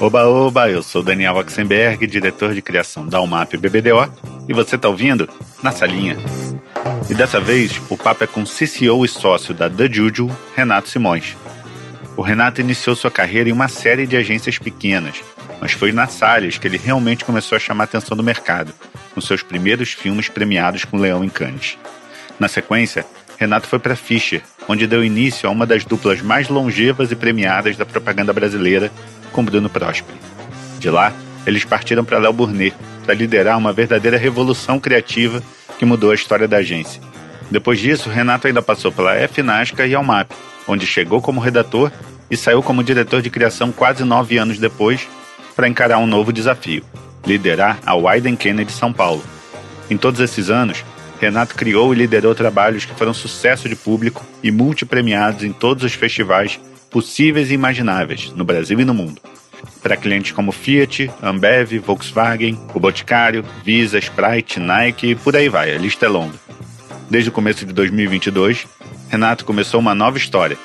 Oba, oba, eu sou Daniel Oxenberg, diretor de criação da UMAP BBDO, e você está ouvindo Na Salinha. E dessa vez, o papo é com CCO e sócio da The Juju, Renato Simões. O Renato iniciou sua carreira em uma série de agências pequenas, mas foi na Salles que ele realmente começou a chamar a atenção do mercado, com seus primeiros filmes premiados com Leão em Cannes. Na sequência, Renato foi para Fischer, onde deu início a uma das duplas mais longevas e premiadas da propaganda brasileira, com Bruno Prosperi. De lá, eles partiram para Léo para liderar uma verdadeira revolução criativa que mudou a história da agência. Depois disso, Renato ainda passou pela FNASCA e Almap, onde chegou como redator e saiu como diretor de criação quase nove anos depois para encarar um novo desafio: liderar a Wyden Kennedy São Paulo. Em todos esses anos, Renato criou e liderou trabalhos que foram sucesso de público e multipremiados em todos os festivais possíveis e imagináveis, no Brasil e no mundo. Para clientes como Fiat, Ambev, Volkswagen, o Boticário, Visa, Sprite, Nike e por aí vai, a lista é longa. Desde o começo de 2022, Renato começou uma nova história,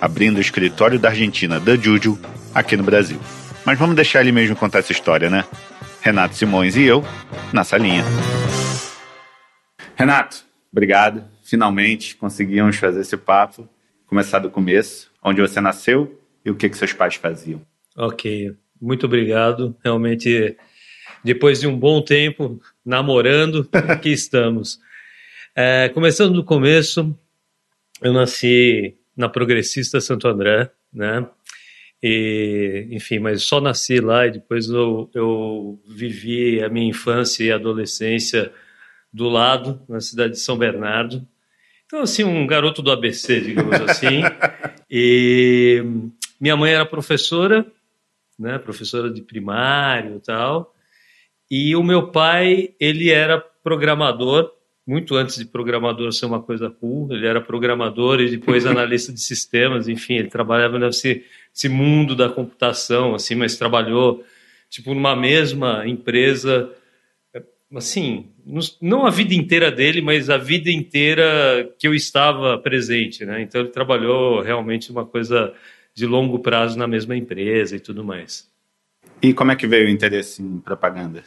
abrindo o escritório da Argentina da Juju aqui no Brasil. Mas vamos deixar ele mesmo contar essa história, né? Renato Simões e eu, na salinha. Renato, obrigado. Finalmente conseguimos fazer esse papo. Começar do começo, onde você nasceu e o que, que seus pais faziam. Ok, muito obrigado. Realmente, depois de um bom tempo namorando, aqui estamos. É, começando do começo, eu nasci na Progressista Santo André, né? E, enfim, mas só nasci lá e depois eu, eu vivi a minha infância e adolescência do lado, na cidade de São Bernardo. Então, assim, um garoto do ABC, digamos assim. e minha mãe era professora, né, professora de primário e tal. E o meu pai, ele era programador, muito antes de programador ser uma coisa cool, ele era programador e depois analista de sistemas, enfim, ele trabalhava nesse, nesse mundo da computação, assim, mas trabalhou, tipo, numa mesma empresa assim, não a vida inteira dele, mas a vida inteira que eu estava presente, né? Então ele trabalhou realmente uma coisa de longo prazo na mesma empresa e tudo mais. E como é que veio o interesse em propaganda?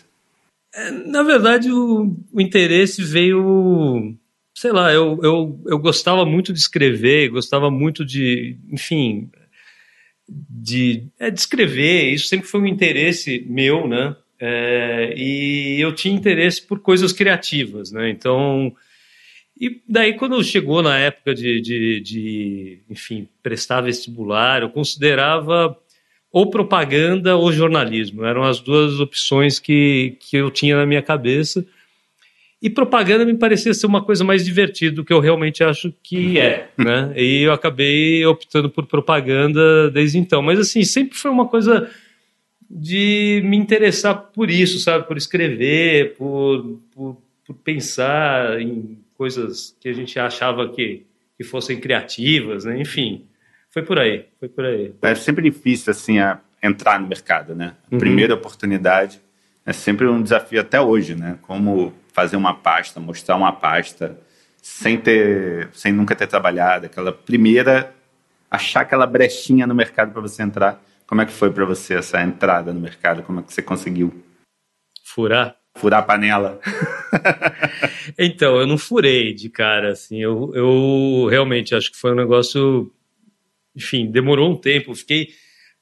É, na verdade, o, o, interesse veio, sei lá, eu, eu, eu gostava muito de escrever, gostava muito de, enfim, de, é, de escrever. Isso sempre foi um interesse meu, né? É, e eu tinha interesse por coisas criativas, né? Então, e daí quando chegou na época de, de, de, enfim, prestar vestibular, eu considerava ou propaganda ou jornalismo. Eram as duas opções que, que eu tinha na minha cabeça. E propaganda me parecia ser uma coisa mais divertida do que eu realmente acho que é, né? E eu acabei optando por propaganda desde então. Mas assim, sempre foi uma coisa de me interessar por isso, sabe? Por escrever, por, por, por pensar em coisas que a gente achava que, que fossem criativas, né? Enfim, foi por aí, foi por aí. É sempre difícil, assim, a entrar no mercado, né? A uhum. primeira oportunidade é sempre um desafio até hoje, né? Como fazer uma pasta, mostrar uma pasta sem ter, sem nunca ter trabalhado, aquela primeira achar aquela brechinha no mercado para você entrar como é que foi para você essa entrada no mercado? Como é que você conseguiu? Furar? Furar a panela? então, eu não furei de cara, assim. Eu, eu realmente acho que foi um negócio. Enfim, demorou um tempo. Fiquei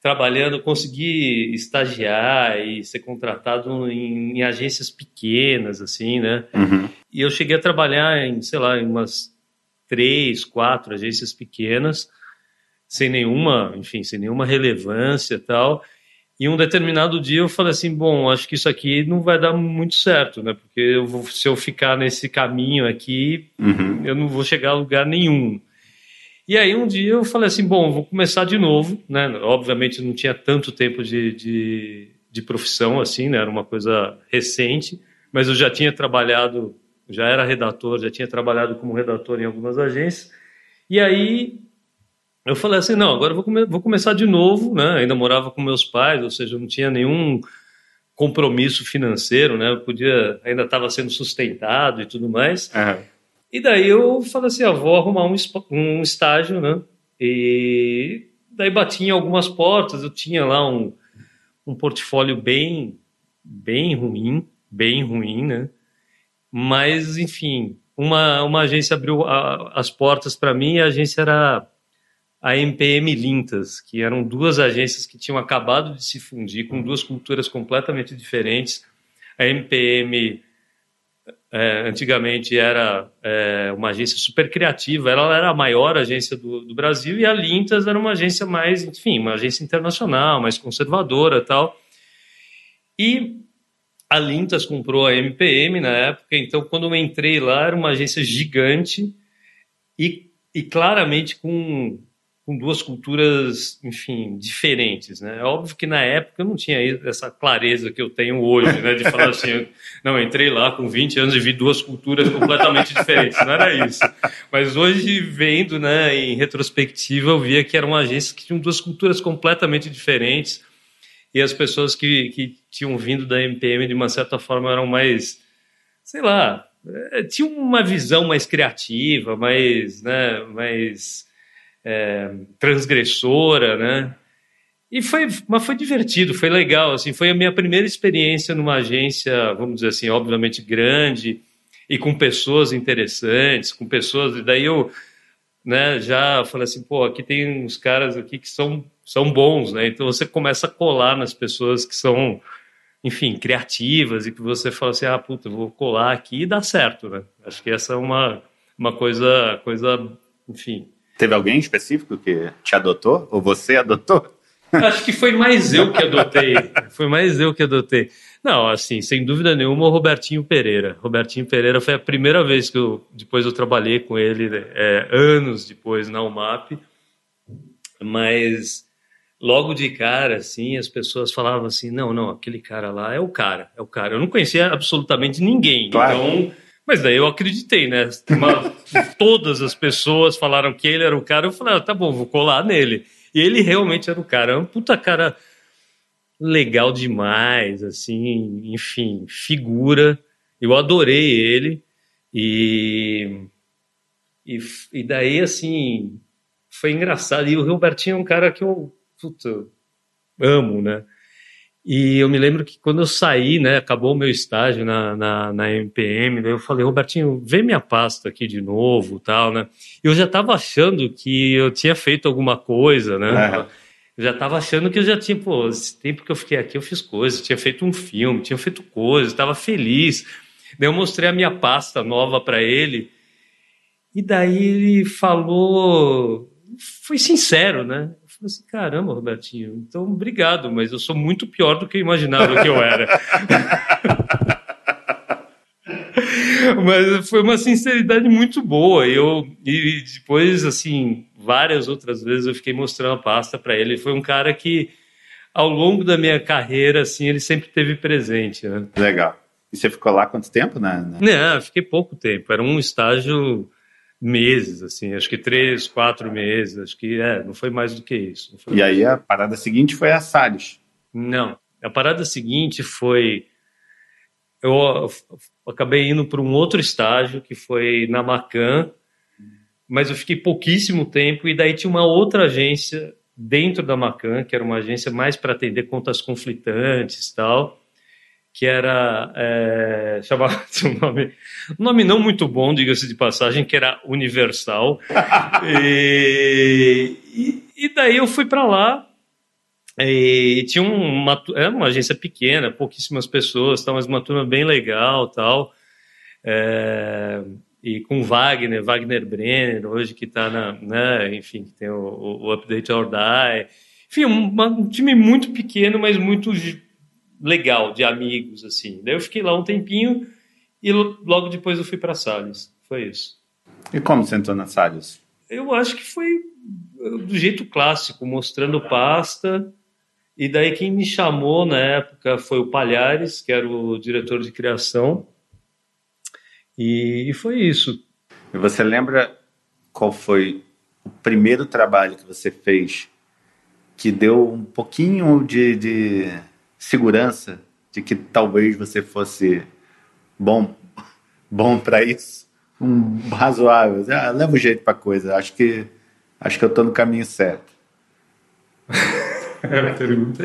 trabalhando, consegui estagiar e ser contratado em, em agências pequenas, assim, né? Uhum. E eu cheguei a trabalhar em, sei lá, em umas três, quatro agências pequenas sem nenhuma, enfim, sem nenhuma relevância e tal. E um determinado dia eu falei assim, bom, acho que isso aqui não vai dar muito certo, né? Porque eu vou, se eu ficar nesse caminho aqui, uhum. eu não vou chegar a lugar nenhum. E aí um dia eu falei assim, bom, vou começar de novo, né? Obviamente não tinha tanto tempo de, de, de profissão assim, né? Era uma coisa recente, mas eu já tinha trabalhado, já era redator, já tinha trabalhado como redator em algumas agências. E aí eu falei assim, não, agora vou, come vou começar de novo, né? Ainda morava com meus pais, ou seja, não tinha nenhum compromisso financeiro, né? Eu podia, ainda estava sendo sustentado e tudo mais. Uhum. E daí eu falei assim, ah, vou arrumar um, um estágio, né? E daí bati em algumas portas, eu tinha lá um, um portfólio bem, bem ruim, bem ruim, né? Mas, enfim, uma, uma agência abriu a, as portas para mim e a agência era a MPM Lintas, que eram duas agências que tinham acabado de se fundir com duas culturas completamente diferentes. A MPM é, antigamente era é, uma agência super criativa, ela era a maior agência do, do, Brasil e a Lintas era uma agência mais, enfim, uma agência internacional, mais conservadora tal. E a Lintas comprou a MPM na época, então quando eu entrei lá era uma agência gigante e, e claramente com com duas culturas, enfim, diferentes, né? É óbvio que na época eu não tinha essa clareza que eu tenho hoje, né? De falar assim, não, entrei lá com 20 anos e vi duas culturas completamente diferentes, não era isso. Mas hoje, vendo, né, em retrospectiva, eu via que era uma agência que tinha duas culturas completamente diferentes e as pessoas que, que tinham vindo da MPM, de uma certa forma, eram mais, sei lá, eh, tinham uma visão mais criativa, mais, né, mais é, transgressora, né? E foi, mas foi divertido, foi legal, assim, foi a minha primeira experiência numa agência, vamos dizer assim, obviamente grande e com pessoas interessantes, com pessoas, e daí eu, né, já falei assim, pô, aqui tem uns caras aqui que são são bons, né? Então você começa a colar nas pessoas que são, enfim, criativas e que você fala assim, ah, puta, vou colar aqui e dá certo, né? Acho que essa é uma uma coisa coisa, enfim, Teve alguém específico que te adotou? Ou você adotou? Acho que foi mais eu que adotei. Foi mais eu que adotei. Não, assim, sem dúvida nenhuma, o Robertinho Pereira. Robertinho Pereira foi a primeira vez que eu, depois eu trabalhei com ele, é, anos depois na UMAP. Mas logo de cara, assim, as pessoas falavam assim: não, não, aquele cara lá é o cara, é o cara. Eu não conhecia absolutamente ninguém. Claro. Então mas daí eu acreditei, né? Uma, todas as pessoas falaram que ele era o cara. Eu falei, ah, tá bom, vou colar nele. E ele realmente era o cara. É um puta cara legal demais, assim, enfim, figura. Eu adorei ele. E, e, e daí, assim, foi engraçado. E o Robertinho é um cara que eu puta, amo, né? E eu me lembro que quando eu saí, né, acabou o meu estágio na, na, na MPM, eu falei, Robertinho, vê minha pasta aqui de novo, tal, né? Eu já estava achando que eu tinha feito alguma coisa, né? É. Eu já estava achando que eu já tinha, pô, esse tempo que eu fiquei aqui eu fiz coisas, tinha feito um filme, tinha feito coisas, estava feliz. Daí eu mostrei a minha pasta nova para ele, e daí ele falou, foi sincero, né? Falei assim, caramba, Robertinho, então obrigado, mas eu sou muito pior do que eu imaginava que eu era. mas foi uma sinceridade muito boa. Eu, e depois, assim, várias outras vezes eu fiquei mostrando a pasta para ele. Foi um cara que, ao longo da minha carreira, assim, ele sempre teve presente. Né? Legal. E você ficou lá quanto tempo, né? Não, fiquei pouco tempo. Era um estágio meses, assim, acho que três, quatro meses, acho que é, não foi mais do que isso. E aí a parada seguinte foi a Salles. Não, a parada seguinte foi eu acabei indo para um outro estágio que foi na Macan, mas eu fiquei pouquíssimo tempo e daí tinha uma outra agência dentro da Macan, que era uma agência mais para atender contas conflitantes, tal que era é, chamado um nome, um nome não muito bom, diga-se de passagem, que era Universal. e, e, e, daí eu fui para lá e tinha uma, era uma agência pequena, pouquíssimas pessoas, tal, mas uma turma bem legal, tal. É, e com Wagner, Wagner Brenner, hoje que está na, né, enfim, que tem o, o, o Update or Die. Enfim, um, um time muito pequeno, mas muito legal de amigos, assim. Daí eu fiquei lá um tempinho e logo depois eu fui para Salles. Foi isso. E como você entrou na Salles? Eu acho que foi uh, do jeito clássico, mostrando pasta. E daí quem me chamou na época foi o Palhares, que era o diretor de criação. E, e foi isso. E você lembra qual foi o primeiro trabalho que você fez que deu um pouquinho de, de segurança de que talvez você fosse bom bom para isso, um razoável. Ah, leva o jeito para coisa. Acho que acho que eu estou no caminho certo. pergunta,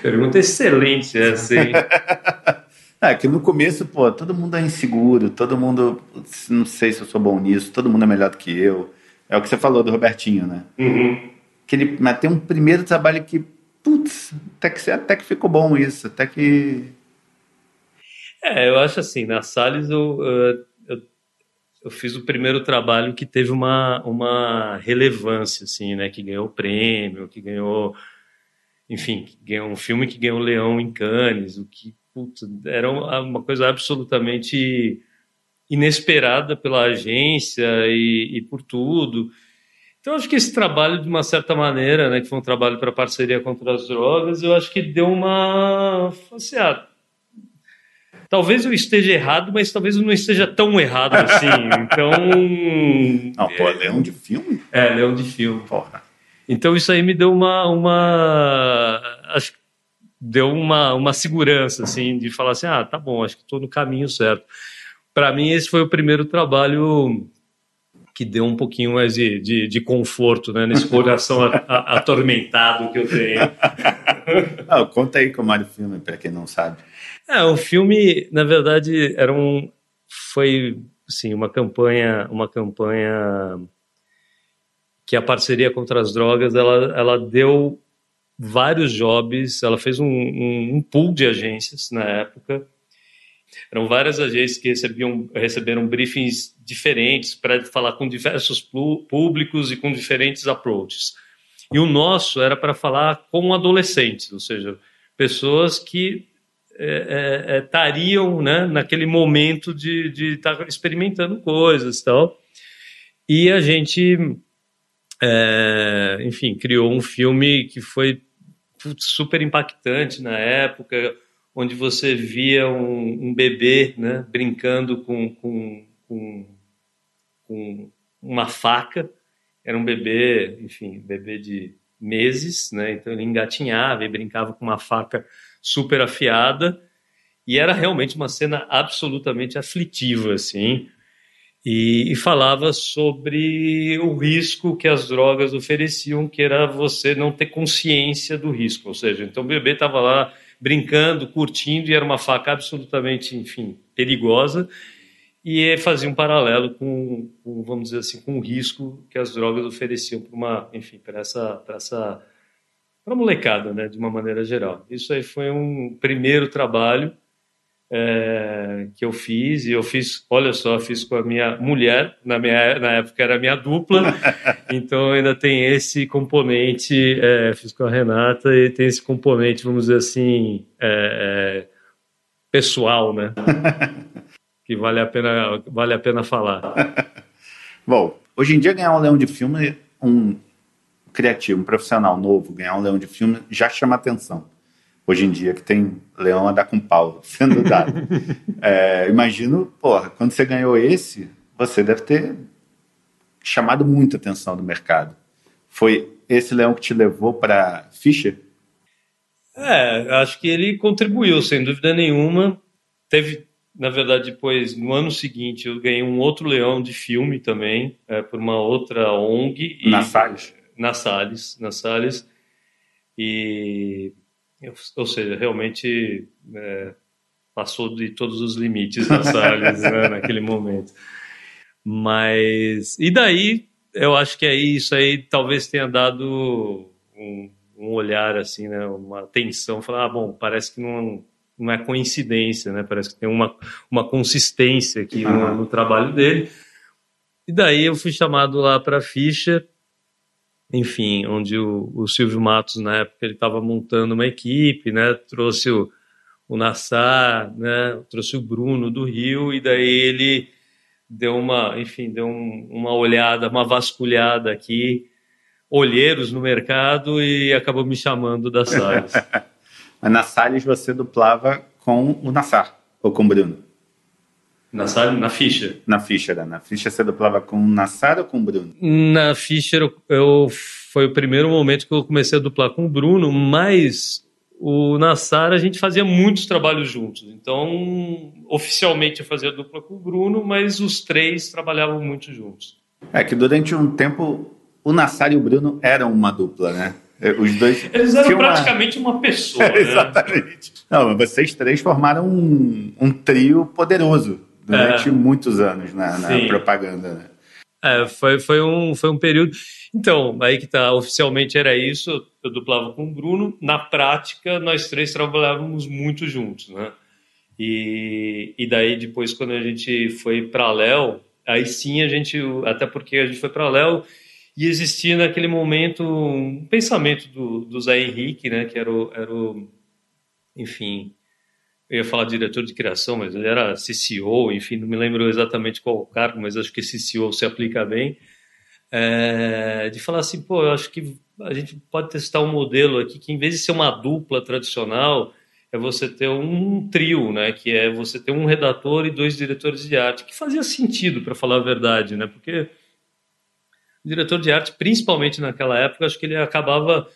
pergunta excelente essa, hein? É, que no começo, pô, todo mundo é inseguro, todo mundo, não sei se eu sou bom nisso, todo mundo é melhor do que eu. É o que você falou do Robertinho, né? Uhum. Que ele, mas tem um primeiro trabalho que, putz, até que, até que ficou bom isso, até que... É, eu acho assim, na Salles eu, eu, eu fiz o primeiro trabalho que teve uma, uma relevância, assim, né? Que ganhou prêmio, que ganhou... Enfim, ganhou um filme que ganhou Leão em Cannes, o que putz, era uma coisa absolutamente inesperada pela agência e, e, por tudo. Então, acho que esse trabalho, de uma certa maneira, né, que foi um trabalho para parceria contra as drogas, eu acho que deu uma. Assim, ah, talvez eu esteja errado, mas talvez eu não esteja tão errado assim. Então. Não, pô, é Leão de filme? É, Leão de filme. Porra. Então, isso aí me deu uma. uma acho que deu uma, uma segurança, assim, de falar assim, ah, tá bom, acho que estou no caminho certo. Para mim, esse foi o primeiro trabalho que deu um pouquinho mais de, de, de conforto, né, nesse coração atormentado que eu tenho. ah, conta aí como era o filme, para quem não sabe. É, o filme, na verdade, era um, foi, assim, uma campanha, uma campanha que a parceria contra as drogas, ela, ela deu vários jobs, ela fez um, um, um pool de agências na época. Eram várias agências que recebiam, receberam briefings diferentes para falar com diversos públicos e com diferentes approaches. E o nosso era para falar com adolescentes, ou seja, pessoas que estariam é, é, é né, naquele momento de estar tá experimentando coisas e tal. E a gente é, enfim, criou um filme que foi super impactante na época, onde você via um, um bebê né, brincando com, com, com, com, uma faca. Era um bebê, enfim, bebê de meses, né? Então ele engatinhava e brincava com uma faca super afiada. E era realmente uma cena absolutamente aflitiva, assim e, e, falava sobre o risco que as drogas ofereciam, que era você não ter consciência do risco. Ou seja, então o bebê estava lá brincando, curtindo, e era uma faca absolutamente, enfim, perigosa, e fazia um paralelo com, com vamos dizer assim, com o risco que as drogas ofereciam para uma, enfim, para essa, para essa, para molecada, né, de uma maneira geral. Isso aí foi um primeiro trabalho é, que eu fiz, e eu fiz, olha só, fiz com a minha mulher, na, minha, na época era a minha dupla, então ainda tem esse componente, é, fiz com a Renata, e tem esse componente, vamos dizer assim, é pessoal, né? que vale a pena, vale a pena falar. Bom, hoje em dia ganhar um leão de filme, um criativo, um profissional novo, ganhar um leão de filme já chama atenção hoje em dia que tem leão a dar com pau sendo dado. é, imagino, porra, quando você ganhou esse, você deve ter chamado muita atenção do mercado. Foi esse leão que te levou para Fischer? É, acho que ele contribuiu, sem dúvida nenhuma. Teve, na verdade, depois, no ano seguinte, eu ganhei um outro leão de filme também, é, por uma outra ONG. Na Salles? Na Salles, na Salles. E ou seja, realmente é, passou de todos os limites da Salles né, naquele momento. Mas, e daí, eu acho que aí isso aí talvez tenha dado um, um olhar, assim, né, uma atenção, falar, ah, bom, parece que não, não é coincidência, né, parece que tem uma, uma consistência aqui uhum. no, no trabalho dele. E daí eu fui chamado lá para a ficha enfim, onde o, o Silvio Matos, na época, ele estava montando uma equipe, né, trouxe o, o Nassar, né, trouxe o Bruno do Rio, e daí ele deu uma, enfim, deu um, uma olhada, uma vasculhada aqui, olheiros no mercado e acabou me chamando da Salles. Mas na Salles você duplava com o Nassar ou com o Bruno? Na, na Fischer. Na Fischer, né? na Fischer você dublava com o Nassar ou com o Bruno? Na Fischer eu, eu, foi o primeiro momento que eu comecei a duplar com o Bruno, mas o Nassar a gente fazia muitos trabalhos juntos. Então, oficialmente eu fazia dupla com o Bruno, mas os três trabalhavam muito juntos. É que durante um tempo o Nassar e o Bruno eram uma dupla, né? É, os dois. Eles eram praticamente uma, uma pessoa. né? Exatamente. Não, vocês três formaram um, um trio poderoso durante é. muitos anos na, na propaganda. Né? É, foi, foi, um, foi um período. Então, aí que tá, oficialmente era isso, eu duplava com o Bruno. Na prática, nós três trabalhávamos muito juntos, né? E, e daí, depois, quando a gente foi para Léo, aí sim a gente, até porque a gente foi para Léo e existia naquele momento um pensamento do, do Zé Henrique, né, que era o, era o enfim, eu ia falar diretor de criação, mas ele era CCO, enfim, não me lembro exatamente qual o cargo, mas acho que CCO se aplica bem, é, de falar assim, pô, eu acho que a gente pode testar um modelo aqui que em vez de ser uma dupla tradicional, é você ter um trio, né, que é você ter um redator e dois diretores de arte, que fazia sentido, para falar a verdade, né, porque o diretor de arte, principalmente naquela época, acho que ele acabava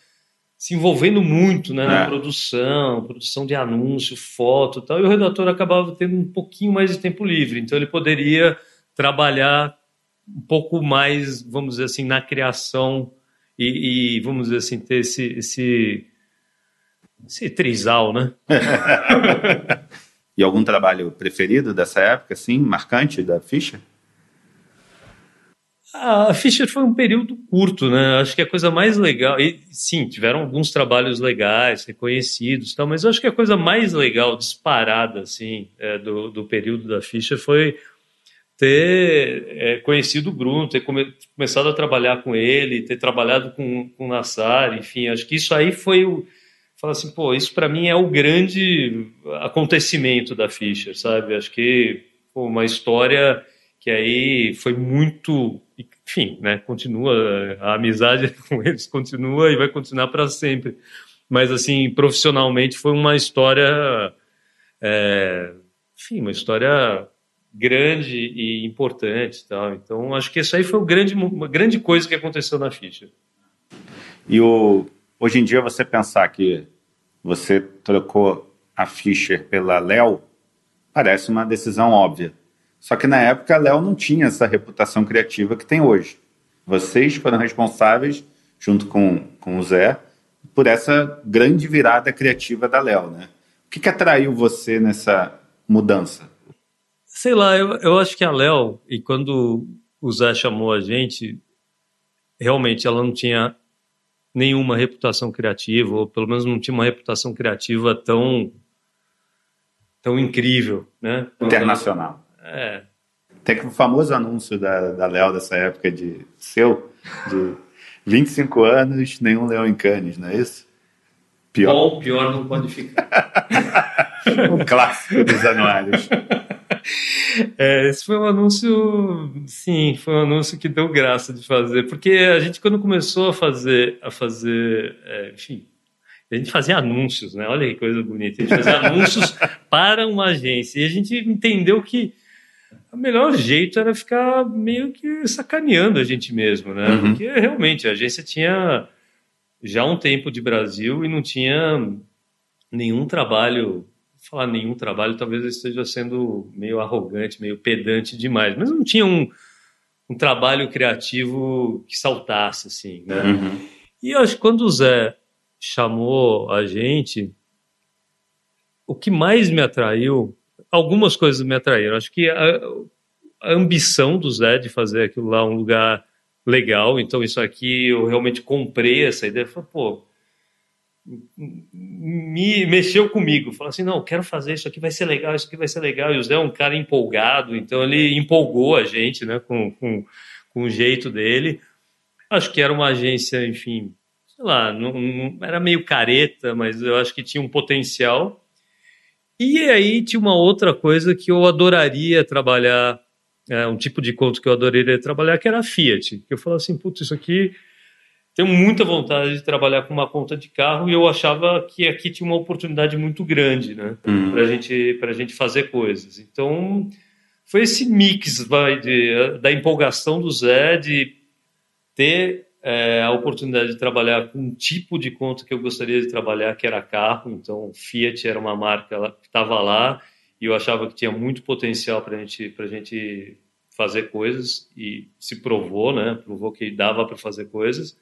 se envolvendo muito né, na é. produção, produção de anúncio, foto e tal, e o redator acabava tendo um pouquinho mais de tempo livre, então ele poderia trabalhar um pouco mais, vamos dizer assim, na criação e, e vamos dizer assim, ter esse, esse, esse trisal, né? e algum trabalho preferido dessa época, assim, marcante da ficha? A Fischer foi um período curto, né? Acho que a coisa mais legal, e sim, tiveram alguns trabalhos legais, reconhecidos, tal, mas acho que a coisa mais legal, disparada, assim, é, do, do período da Fischer foi ter é, conhecido o Bruno, ter come, começado a trabalhar com ele, ter trabalhado com, com o Nassar, enfim, acho que isso aí foi o. Fala assim, pô, isso para mim é o grande acontecimento da Fischer, sabe? Acho que pô, uma história que aí foi muito enfim, né, continua, a amizade com eles continua e vai continuar para sempre. Mas, assim, profissionalmente foi uma história, é, enfim, uma história grande e importante. Tal. Então, acho que isso aí foi grande, uma grande coisa que aconteceu na ficha. E o, hoje em dia, você pensar que você trocou a Fischer pela Léo, parece uma decisão óbvia. Só que na época a Léo não tinha essa reputação criativa que tem hoje. Vocês foram responsáveis, junto com, com o Zé, por essa grande virada criativa da Léo, né? O que, que atraiu você nessa mudança? Sei lá, eu, eu acho que a Léo, e quando o Zé chamou a gente, realmente ela não tinha nenhuma reputação criativa, ou pelo menos não tinha uma reputação criativa tão tão incrível, né? Internacional. É. Tem o famoso anúncio da, da Léo dessa época de seu, de 25 anos, nenhum leão em Cannes, não é isso? Pior. Bom, pior não pode ficar. um clássico dos anuários. É, esse foi um anúncio, sim, foi um anúncio que deu graça de fazer, porque a gente quando começou a fazer, a fazer, é, enfim, a gente fazia anúncios, né? Olha que coisa bonita, a gente fazia anúncios para uma agência e a gente entendeu que o melhor jeito era ficar meio que sacaneando a gente mesmo, né? Uhum. Porque realmente a agência tinha já um tempo de Brasil e não tinha nenhum trabalho. Falar nenhum trabalho, talvez eu esteja sendo meio arrogante, meio pedante demais, mas não tinha um, um trabalho criativo que saltasse, assim, né? Uhum. E eu acho que quando o Zé chamou a gente, o que mais me atraiu algumas coisas me atraíram. Acho que a, a ambição do Zé de fazer aquilo lá um lugar legal, então isso aqui eu realmente comprei essa ideia. Falei, pô, me mexeu comigo. Falei assim, não, quero fazer isso aqui, vai ser legal, isso aqui vai ser legal. E o Zé é um cara empolgado, então ele empolgou a gente, né, com, com, com o jeito dele. Acho que era uma agência, enfim, sei lá, não, não, era meio careta, mas eu acho que tinha um potencial. E aí tinha uma outra coisa que eu adoraria trabalhar, é, um tipo de conto que eu adoraria trabalhar, que era a Fiat. Eu falava assim, putz, isso aqui tenho muita vontade de trabalhar com uma conta de carro e eu achava que aqui tinha uma oportunidade muito grande, né, uhum. para gente para gente fazer coisas. Então foi esse mix vai, de, da empolgação do Zé de ter é, a oportunidade de trabalhar com um tipo de conta que eu gostaria de trabalhar, que era carro. Então, Fiat era uma marca que estava lá e eu achava que tinha muito potencial para gente, a gente fazer coisas e se provou, né? Provou que dava para fazer coisas.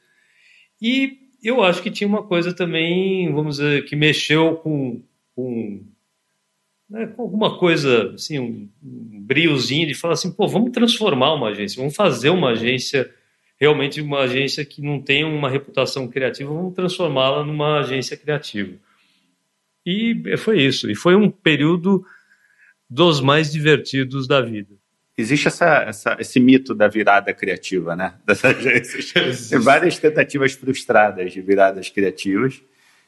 E, eu acho que tinha uma coisa também, vamos dizer, que mexeu com, com, né, com alguma coisa, assim, um, um briozinho de falar assim, pô, vamos transformar uma agência, vamos fazer uma agência, realmente uma agência que não tem uma reputação criativa, vamos transformá-la numa agência criativa. E foi isso. E foi um período dos mais divertidos da vida. Existe essa, essa, esse mito da virada criativa, né? Das agências. Tem várias tentativas frustradas de viradas criativas.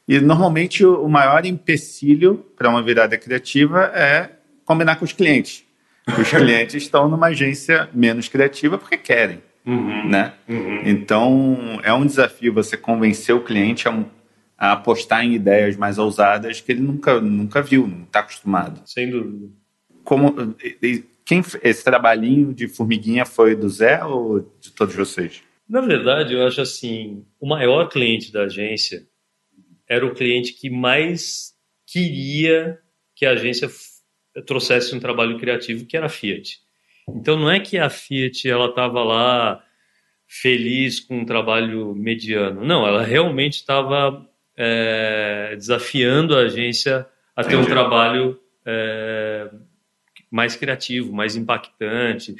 E normalmente o maior empecilho para uma virada criativa é combinar com os clientes. Os clientes estão numa agência menos criativa porque querem. Uhum, né? Uhum. Então é um desafio você convencer o cliente a a apostar em ideias mais ousadas que ele nunca, nunca viu, não está acostumado. Sem dúvida. Como, quem, esse trabalhinho de formiguinha foi do Zé ou de todos vocês? Na verdade, eu acho assim, o maior cliente da agência era o cliente que mais queria que a agência trouxesse um trabalho criativo, que era a Fiat. Então não é que a Fiat ela estava lá feliz com um trabalho mediano. Não, ela realmente estava é, desafiando a agência a ter um trabalho é, mais criativo, mais impactante.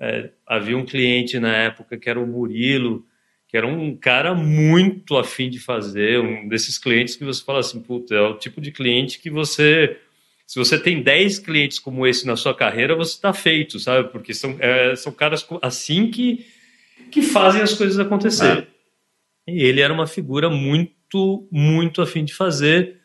É, havia um cliente na época que era o Murilo, que era um cara muito afim de fazer, um desses clientes que você fala assim, puta, é o tipo de cliente que você se você tem 10 clientes como esse na sua carreira, você está feito, sabe? Porque são, é, são caras assim que, que fazem as coisas acontecer. Ah. E ele era uma figura muito muito, afim de fazer.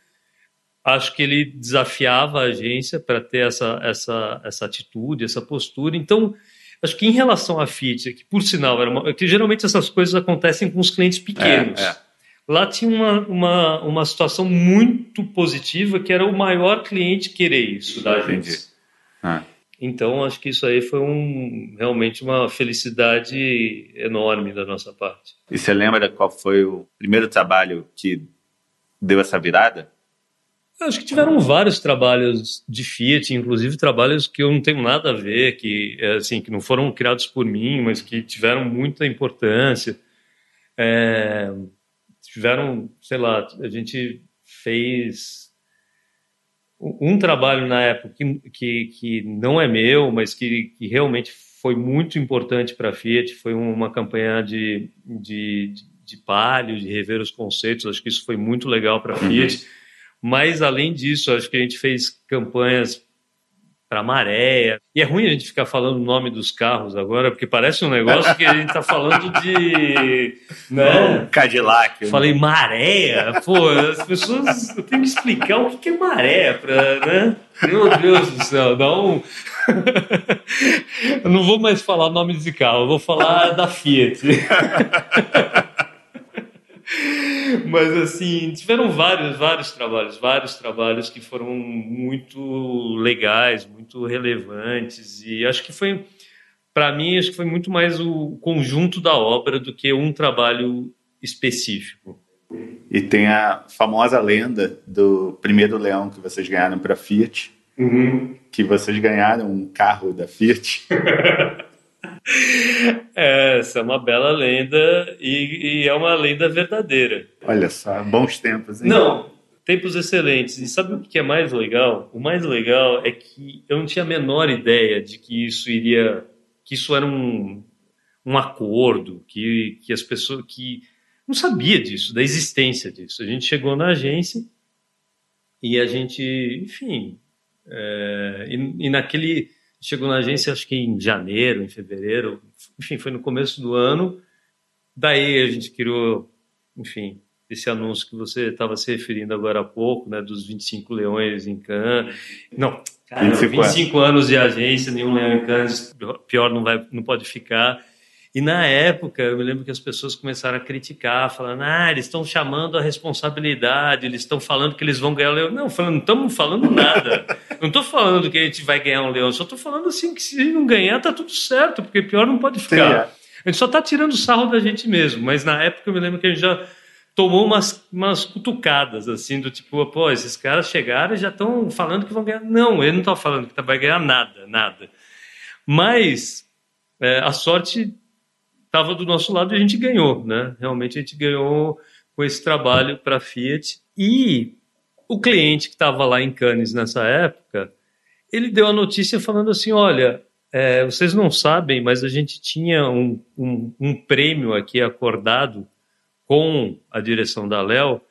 Acho que ele desafiava a agência para ter essa, essa, essa atitude, essa postura. Então, acho que em relação à Fiat, que por sinal, era uma, que geralmente essas coisas acontecem com os clientes pequenos. É, é. Lá tinha uma, uma, uma situação muito positiva, que era o maior cliente querer isso da agência. Ah. Então, acho que isso aí foi um, realmente uma felicidade enorme da nossa parte. E você lembra qual foi o primeiro trabalho que deu essa virada? Acho que tiveram vários trabalhos de Fiat, inclusive trabalhos que eu não tenho nada a ver, que assim que não foram criados por mim, mas que tiveram muita importância. É, tiveram, sei lá, a gente fez um trabalho na época que, que, que não é meu, mas que, que realmente foi muito importante para a Fiat, foi uma campanha de, de, de palio, de rever os conceitos, acho que isso foi muito legal para a Fiat. Uhum. Mas, além disso, acho que a gente fez campanhas para maré. E é ruim a gente ficar falando o nome dos carros agora, porque parece um negócio que a gente está falando de. Né? Cadillac. Né? Falei maré? Pô, as pessoas. Eu tenho que explicar o que é maré, pra, né? Meu Deus do céu, dá um. eu não vou mais falar nome de carro, eu vou falar da Fiat. Mas assim, tiveram vários, vários trabalhos, vários trabalhos que foram muito legais, muito relevantes e acho que foi para mim acho que foi muito mais o conjunto da obra do que um trabalho específico. E tem a famosa lenda do primeiro leão que vocês ganharam para Fiat, uhum. que vocês ganharam um carro da Fiat. É, essa é uma bela lenda e, e, é uma lenda verdadeira. Olha só, bons tempos, hein? Não, tempos excelentes. E sabe o que é mais legal? O mais legal é que eu não tinha a menor ideia de que isso iria, que isso era um, um acordo, que, que as pessoas que não sabia disso, da existência disso. A gente chegou na agência e a gente, enfim, é, e, e naquele Chegou na agência, acho que em janeiro, em fevereiro, enfim, foi no começo do ano. Daí a gente criou, enfim, esse anúncio que você estava se referindo agora há pouco, né, dos 25 leões em Cannes. Não, cara, 25, 25 anos de agência, nenhum leão em Cannes, pior não, vai, não pode ficar. E na época, eu me lembro que as pessoas começaram a criticar, falando: ah, eles estão chamando a responsabilidade, eles estão falando que eles vão ganhar o leão. Não, falando, não estamos falando nada. não estou falando que a gente vai ganhar um leão, só estou falando assim que se não ganhar, tá tudo certo, porque pior não pode ficar. Sim, é. A gente só está tirando sarro da gente mesmo, mas na época eu me lembro que a gente já tomou umas, umas cutucadas, assim, do tipo, pô, esses caras chegaram e já estão falando que vão ganhar. Não, ele não está falando que vai ganhar nada, nada. Mas é, a sorte estava do nosso lado e a gente ganhou, né? Realmente a gente ganhou com esse trabalho para a Fiat. E o cliente que estava lá em Cannes nessa época, ele deu a notícia falando assim: olha, é, vocês não sabem, mas a gente tinha um, um, um prêmio aqui acordado com a direção da Léo,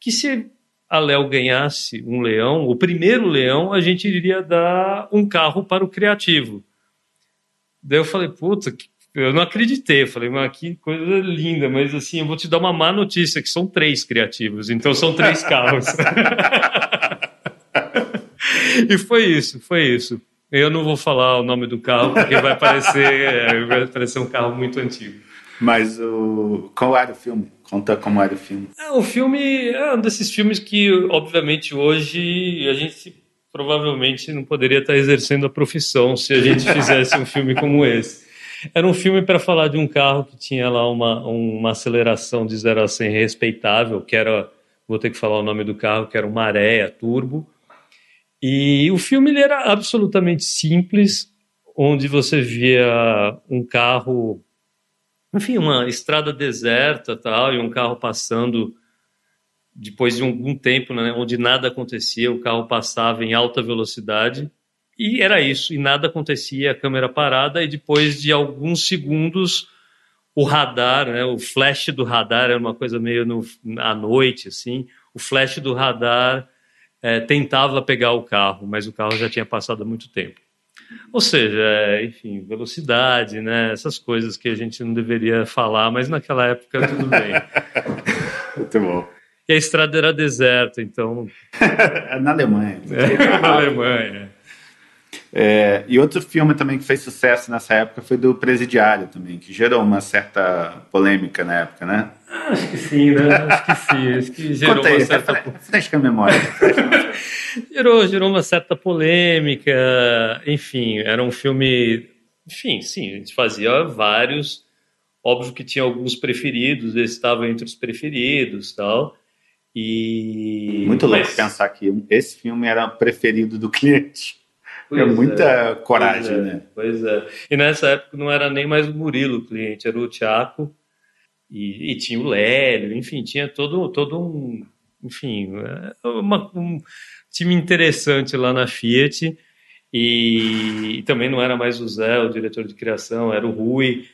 que se a Léo ganhasse um leão, o primeiro leão, a gente iria dar um carro para o criativo. Daí eu falei, puta, eu não acreditei. Eu falei, mas que coisa linda, mas assim, eu vou te dar uma má notícia, que são três criativos, então são três carros. e foi isso, foi isso. Eu não vou falar o nome do carro, porque vai parecer, vai parecer um carro muito antigo. Mas o qual era o filme? Conta como era o filme. É, o filme é um desses filmes que, obviamente, hoje a gente provavelmente não poderia estar exercendo a profissão se a gente fizesse um filme como esse. Era um filme para falar de um carro que tinha lá uma, uma aceleração de 0 a 100 respeitável, que era, vou ter que falar o nome do carro, que era uma Areia Turbo. E o filme ele era absolutamente simples, onde você via um carro enfim, uma estrada deserta tal, e um carro passando depois de algum tempo, né, onde nada acontecia, o carro passava em alta velocidade e era isso, e nada acontecia, a câmera parada e depois de alguns segundos o radar, né, o flash do radar era uma coisa meio no, à noite assim, o flash do radar é, tentava pegar o carro, mas o carro já tinha passado há muito tempo. Ou seja, é, enfim, velocidade, né? Essas coisas que a gente não deveria falar, mas naquela época tudo bem. Muito bom. E a estrada era deserta, então. na Alemanha. É, na Alemanha. É, e outro filme também que fez sucesso nessa época foi do Presidiário também, que gerou uma certa polêmica na época, né? Ah, acho que sim, né? Acho que sim. Acho que gerou Conta aí, uma certa. Fresca a memória. gerou, gerou uma certa polêmica. Enfim, era um filme. Enfim, sim, a gente fazia vários. Óbvio que tinha alguns preferidos, esse estava entre os preferidos tal. E. Muito louco Mas... pensar que esse filme era preferido do cliente. É pois é muita é, coragem, pois é, né? Pois é. E nessa época não era nem mais o Murilo o cliente, era o Tiago e, e, tinha o Lélio, enfim, tinha todo, todo um, enfim, é, uma, um time interessante lá na Fiat. E, e, também não era mais o Zé, o diretor de criação, era o Rui.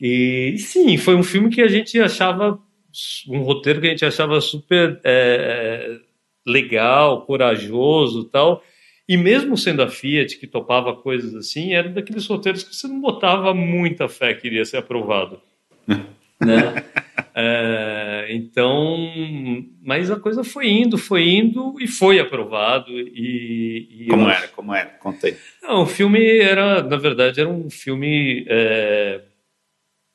E, sim, foi um filme que a gente achava, um roteiro que a gente achava super é, legal, corajoso tal. E mesmo sendo a Fiat que topava coisas assim, era daqueles roteiros que você não botava muita fé que iria ser aprovado. né? É, então, mas a coisa foi indo, foi indo e foi aprovado. E, e como eu... era? Como era? Contei. Não, o filme era, na verdade, era um filme é,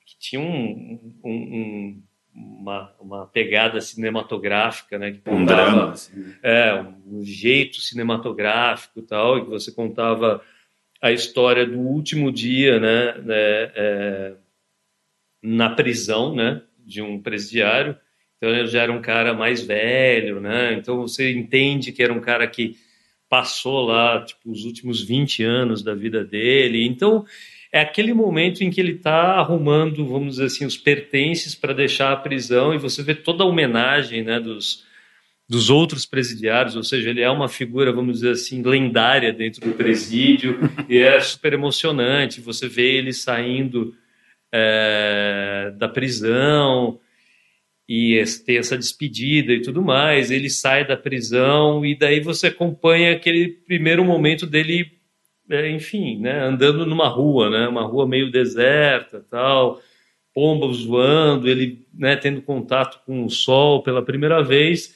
que tinha um, um, um uma, uma pegada cinematográfica, né? Que contava, um drama, assim. É, um jeito cinematográfico tal, e que você contava a história do último dia, né? né é, na prisão, né? De um presidiário. Então ele já era um cara mais velho, né? Então você entende que era um cara que passou lá, tipo, os últimos 20 anos da vida dele. Então é aquele momento em que ele está arrumando, vamos dizer assim, os pertences para deixar a prisão e você vê toda a homenagem né, dos, dos outros presidiários, ou seja, ele é uma figura, vamos dizer assim, lendária dentro do presídio e é super emocionante. Você vê ele saindo é, da prisão e tem essa despedida e tudo mais. Ele sai da prisão e daí você acompanha aquele primeiro momento dele enfim, né, andando numa rua, né, uma rua meio deserta, tal, pombos voando, ele né, tendo contato com o sol pela primeira vez,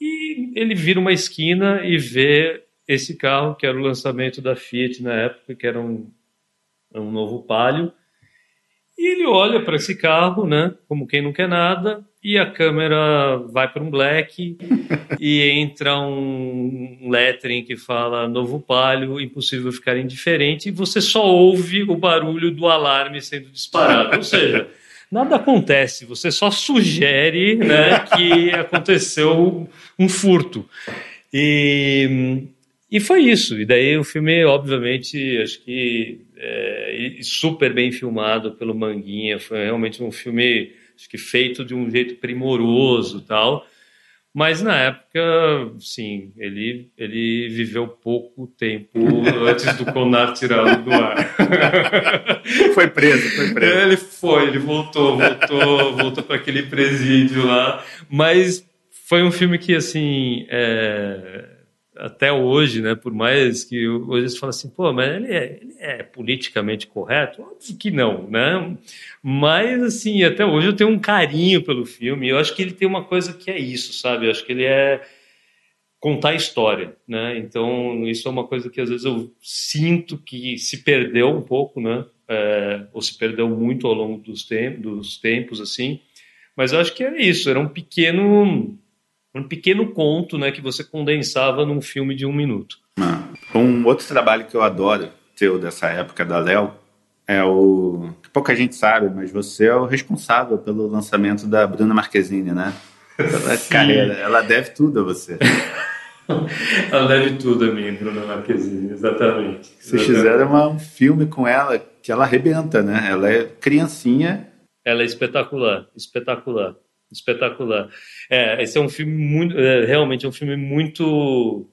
e ele vira uma esquina e vê esse carro, que era o lançamento da Fiat na época, que era um, um novo Palio, e ele olha para esse carro, né, como quem não quer nada, e a câmera vai para um black e entra um lettering que fala novo palio, impossível ficar indiferente, e você só ouve o barulho do alarme sendo disparado. Ou seja, nada acontece, você só sugere né, que aconteceu um furto. E, e foi isso. E daí o filme, obviamente, acho que é, super bem filmado pelo Manguinha, foi realmente um filme acho que feito de um jeito primoroso tal. Mas na época, sim, ele, ele viveu pouco tempo antes do Conar tirá-lo do ar. Foi preso, foi preso. Ele foi, ele voltou, voltou, voltou para aquele presídio lá. Mas foi um filme que, assim, é, até hoje, né, por mais que hoje você fala assim, pô, mas ele é, ele é, politicamente correto? Óbvio que não, né? Mas, assim, até hoje eu tenho um carinho pelo filme. Eu acho que ele tem uma coisa que é isso, sabe? Eu acho que ele é contar história, né? Então, isso é uma coisa que às vezes eu sinto que se perdeu um pouco, né? É, ou se perdeu muito ao longo dos, tempos, dos tempos, assim. Mas eu acho que era isso, era um pequeno um pequeno conto né, que você condensava num filme de um minuto. Ah, um outro trabalho que eu adoro, teu dessa época da Léo, é o. que pouca gente sabe, mas você é o responsável pelo lançamento da Bruna Marquezine, né? Ela, carreira, ela deve tudo a você. ela deve tudo a mim, Bruna Marquezine, exatamente. Vocês fizeram uma, um filme com ela que ela arrebenta, né? Ela é criancinha. Ela é espetacular, espetacular espetacular. É, esse é um filme muito, é, realmente é um filme muito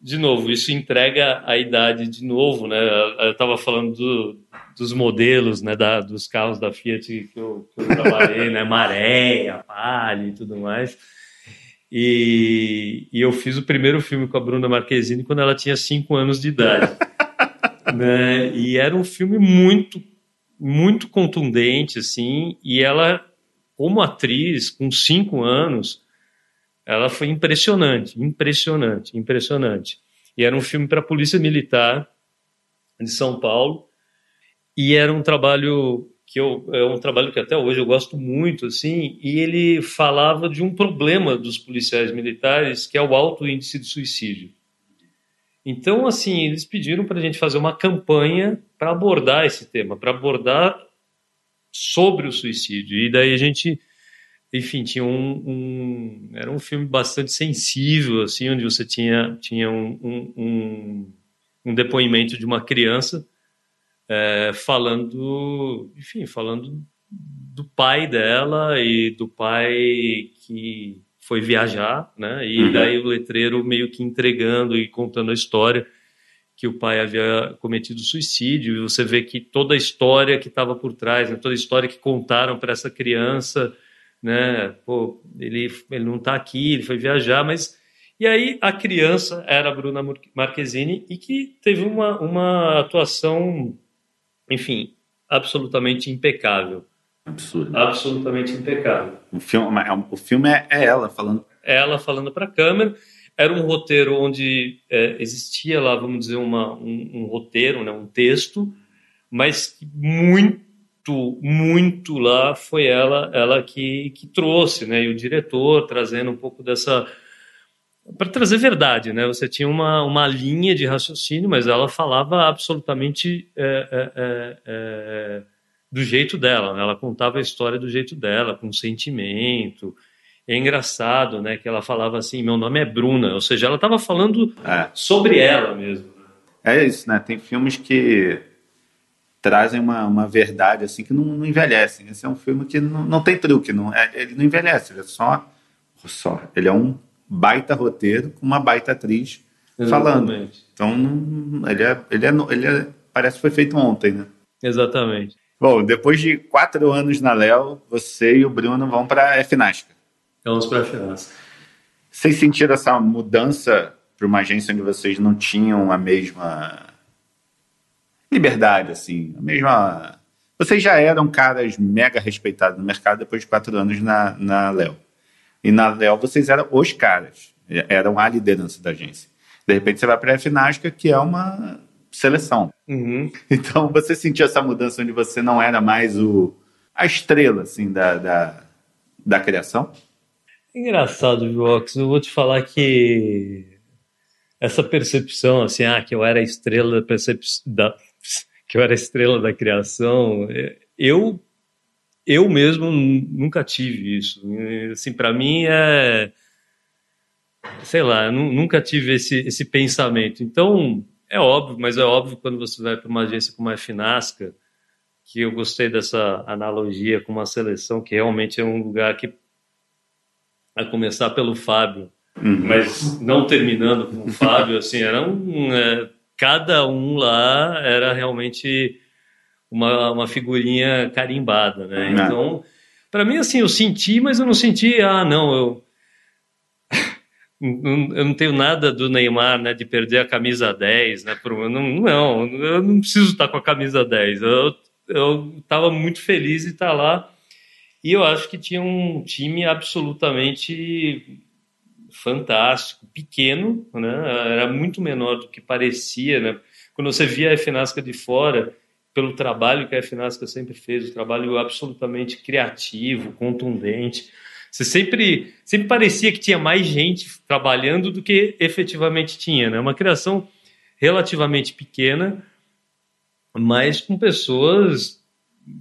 de novo, isso entrega a idade de novo, né? Eu estava falando do, dos modelos, né, da, dos carros da Fiat que eu, que eu trabalhei, né, Maré, a Palio e tudo mais. E, e, eu fiz o primeiro filme com a Bruna Marquezine quando ela tinha cinco anos de idade. né? E era um filme muito, muito contundente, assim, e ela como atriz, com cinco anos, ela foi impressionante, impressionante, impressionante. E era um filme para a Polícia Militar de São Paulo. E era um trabalho que eu é um trabalho que até hoje eu gosto muito, assim. E ele falava de um problema dos policiais militares, que é o alto índice de suicídio. Então, assim, eles pediram para a gente fazer uma campanha para abordar esse tema, para abordar sobre o suicídio. E daí a gente, enfim, tinha um, um, era um filme bastante sensível, assim, onde você tinha, tinha um, um, um depoimento de uma criança é, falando, enfim, falando do pai dela e do pai que foi viajar, né? E uhum. daí o letreiro meio que entregando e contando a história que o pai havia cometido suicídio, e você vê que toda a história que estava por trás, né, toda a história que contaram para essa criança, né, pô, ele, ele não está aqui, ele foi viajar, mas. E aí a criança era a Bruna Marquezine e que teve uma, uma atuação, enfim, absolutamente impecável. Absurdo. Absolutamente impecável. O filme, é o filme é, é ela falando. É ela falando para a câmera era um roteiro onde é, existia lá, vamos dizer, uma, um, um, roteiro, né, um texto, mas muito, muito lá foi ela, ela que, que trouxe, né, e o diretor trazendo um pouco dessa para trazer verdade, né? Você tinha uma, uma linha de raciocínio, mas ela falava absolutamente é, é, é, é do jeito dela. Né? Ela contava a história do jeito dela, com sentimento, é engraçado, né? Que ela falava assim: meu nome é Bruna, ou seja, ela estava falando é. sobre ela mesmo. É isso, né? Tem filmes que trazem uma, uma verdade assim que não, não envelhecem. Esse é um filme que não, não tem truque, não, é, ele não envelhece, ele é só, só. Ele é um baita roteiro com uma baita atriz Exatamente. falando. Então não, ele, é, ele, é, ele é, parece que foi feito ontem, né? Exatamente. Bom, depois de quatro anos na Léo, você e o Bruno vão para a FNASCA. Vamos para a finança. Vocês sentiram essa mudança para uma agência onde vocês não tinham a mesma liberdade, assim, a mesma. Vocês já eram caras mega respeitados no mercado depois de quatro anos na, na Léo. E na Léo vocês eram os caras, eram a liderança da agência. De repente você vai para a Finasca, que é uma seleção. Uhum. Então você sentiu essa mudança onde você não era mais o, a estrela assim, da, da, da criação? Engraçado, Jox. Eu vou te falar que essa percepção, assim, ah, que eu era a estrela da, percep... da... que eu era estrela da criação, eu eu mesmo nunca tive isso. Assim, para mim é sei lá, nunca tive esse, esse pensamento. Então, é óbvio, mas é óbvio quando você vai para uma agência como a Finasca, que eu gostei dessa analogia com uma seleção que realmente é um lugar que a começar pelo Fábio, uhum. mas não terminando com o Fábio, assim, era um, é, cada um lá era realmente uma, uma figurinha carimbada, né? Uhum. Então, para mim, assim, eu senti, mas eu não senti, ah, não, eu eu não tenho nada do Neymar, né, de perder a camisa 10, né, por, não, não, eu não preciso estar com a camisa 10, eu, eu estava muito feliz de estar lá, e eu acho que tinha um time absolutamente fantástico, pequeno, né, era muito menor do que parecia, né, quando você via a Finasca de fora, pelo trabalho que a Finasca sempre fez, um trabalho absolutamente criativo, contundente, você sempre, sempre parecia que tinha mais gente trabalhando do que efetivamente tinha, né? Uma criação relativamente pequena, mas com pessoas,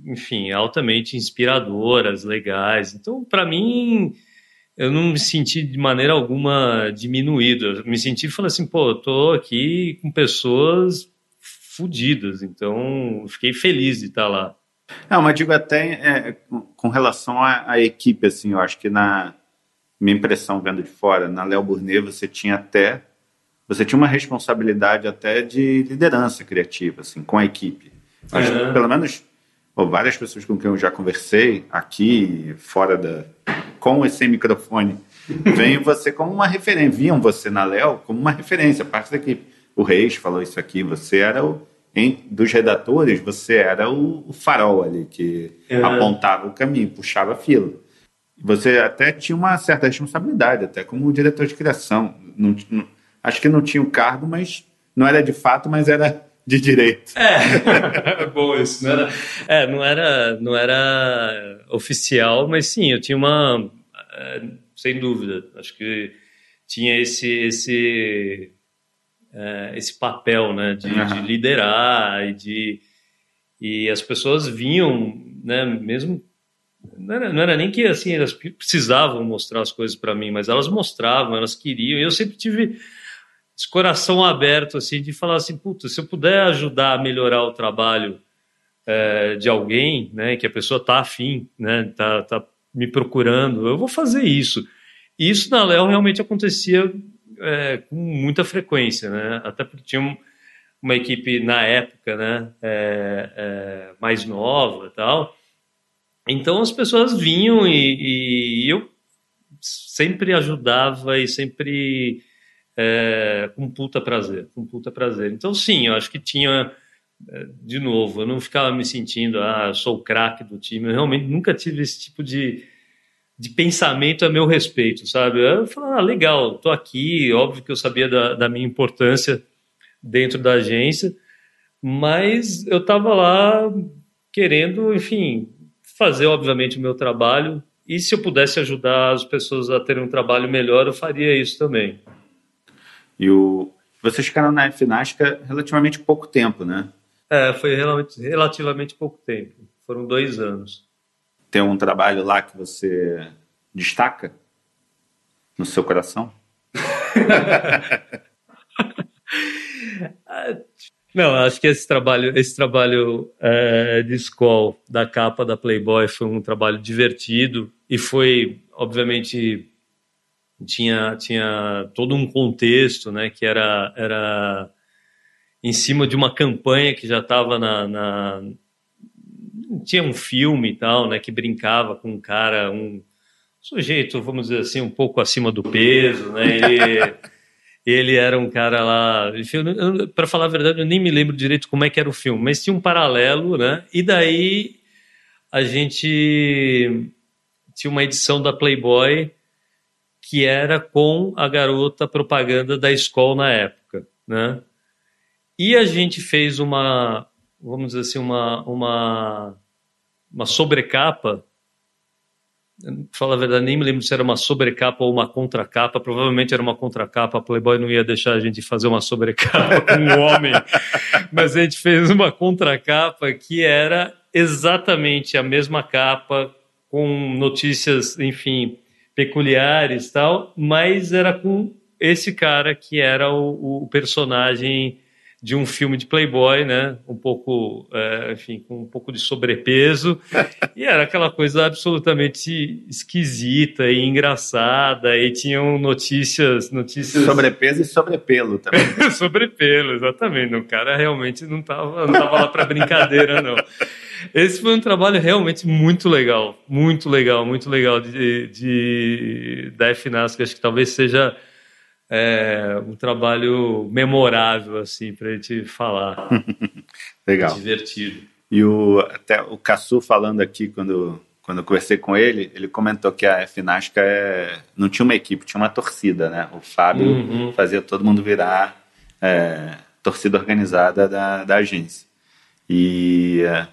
enfim, altamente inspiradoras, legais. Então, para mim, eu não me senti de maneira alguma diminuído. Eu me senti falando assim, pô, eu tô aqui com pessoas fodidas, então fiquei feliz de estar lá. Não, mas digo até é, com relação à, à, equipe, assim, eu acho que na minha impressão vendo de fora, na Léo Burnet você tinha até você tinha uma responsabilidade até de liderança criativa, assim, com a equipe. Mas, uhum. pelo menos várias pessoas com quem eu já conversei aqui, fora da com esse microfone, veem você como uma referência, viam você na Léo como uma referência, parte da equipe. O Reis falou isso aqui, você era o em, dos redatores, você era o, o farol ali, que é. apontava o caminho, puxava a fila. Você até tinha uma certa responsabilidade, até como diretor de criação. Não, não, acho que não tinha o cargo, mas não era de fato, mas era de direito. É, bom isso. Não era, é, não era, não era oficial, mas sim, eu tinha uma, é, sem dúvida, acho que tinha esse, esse é, esse papel né, de, uhum. de, liderar e de e as pessoas vinham, né, mesmo não era, não era, nem que assim elas precisavam mostrar as coisas para mim, mas elas mostravam, elas queriam. E eu sempre tive esse coração aberto assim de falar assim, puta, se eu puder ajudar a melhorar o trabalho é, de alguém, né, que a pessoa tá afim, né, tá, tá me procurando, eu vou fazer isso. E isso na Léo realmente acontecia é, com muita frequência, né? Até porque tinha uma equipe na época, né? É, mais nova, tal. Então as pessoas vinham e, e eu sempre ajudava e sempre é, com puta prazer, com puta prazer. Então sim, eu acho que tinha é, de novo, eu não ficava me sentindo, ah, eu sou o craque do time. Eu realmente nunca tive esse tipo de de pensamento a meu respeito, sabe? Eu falei, ah, legal, tô aqui, óbvio que eu sabia da, da minha importância dentro da agência, mas eu estava lá querendo, enfim, fazer, obviamente, o meu trabalho, e se eu pudesse ajudar as pessoas a terem um trabalho melhor, eu faria isso também. E o... vocês ficaram na FNASCA relativamente pouco tempo, né? É, foi relativamente pouco tempo, foram dois anos tem um trabalho lá que você destaca no seu coração? Não, acho que esse trabalho, esse trabalho é, de escola da capa da Playboy foi um trabalho divertido e foi, obviamente, tinha, tinha todo um contexto, né, que era, era em cima de uma campanha que já estava na, na, tinha um filme e tal, né, que brincava com um cara, um sujeito, vamos dizer assim, um pouco acima do peso, né? Ele, ele era um cara lá, para falar a verdade, eu nem me lembro direito como é que era o filme, mas tinha um paralelo, né? E daí a gente tinha uma edição da Playboy que era com a garota propaganda da escola na época, né? E a gente fez uma, vamos dizer assim, uma, uma uma sobrecapa. Falar a verdade, nem me lembro se era uma sobrecapa ou uma contracapa. Provavelmente era uma contracapa. A Playboy não ia deixar a gente fazer uma sobrecapa com um homem. Mas a gente fez uma contracapa que era exatamente a mesma capa, com notícias, enfim, peculiares tal, mas era com esse cara que era o, o personagem de um filme de Playboy, né? Um pouco, é, enfim, com um pouco de sobrepeso. e era aquela coisa absolutamente esquisita e engraçada. E tinham notícias, notícias. Sobrepeso e sobrepelo também. sobrepelo, exatamente. O cara realmente não estava não tava lá para brincadeira, não. Esse foi um trabalho realmente muito legal, muito legal, muito legal de, de da FNASC. Acho que talvez seja é, um trabalho memorável assim para a gente falar. Legal. Divertido. E o até o Cassu falando aqui quando quando eu conversei com ele, ele comentou que a FNASCA é, não tinha uma equipe, tinha uma torcida, né? O Fábio uhum. fazia todo mundo virar é, torcida organizada da, da agência. E é,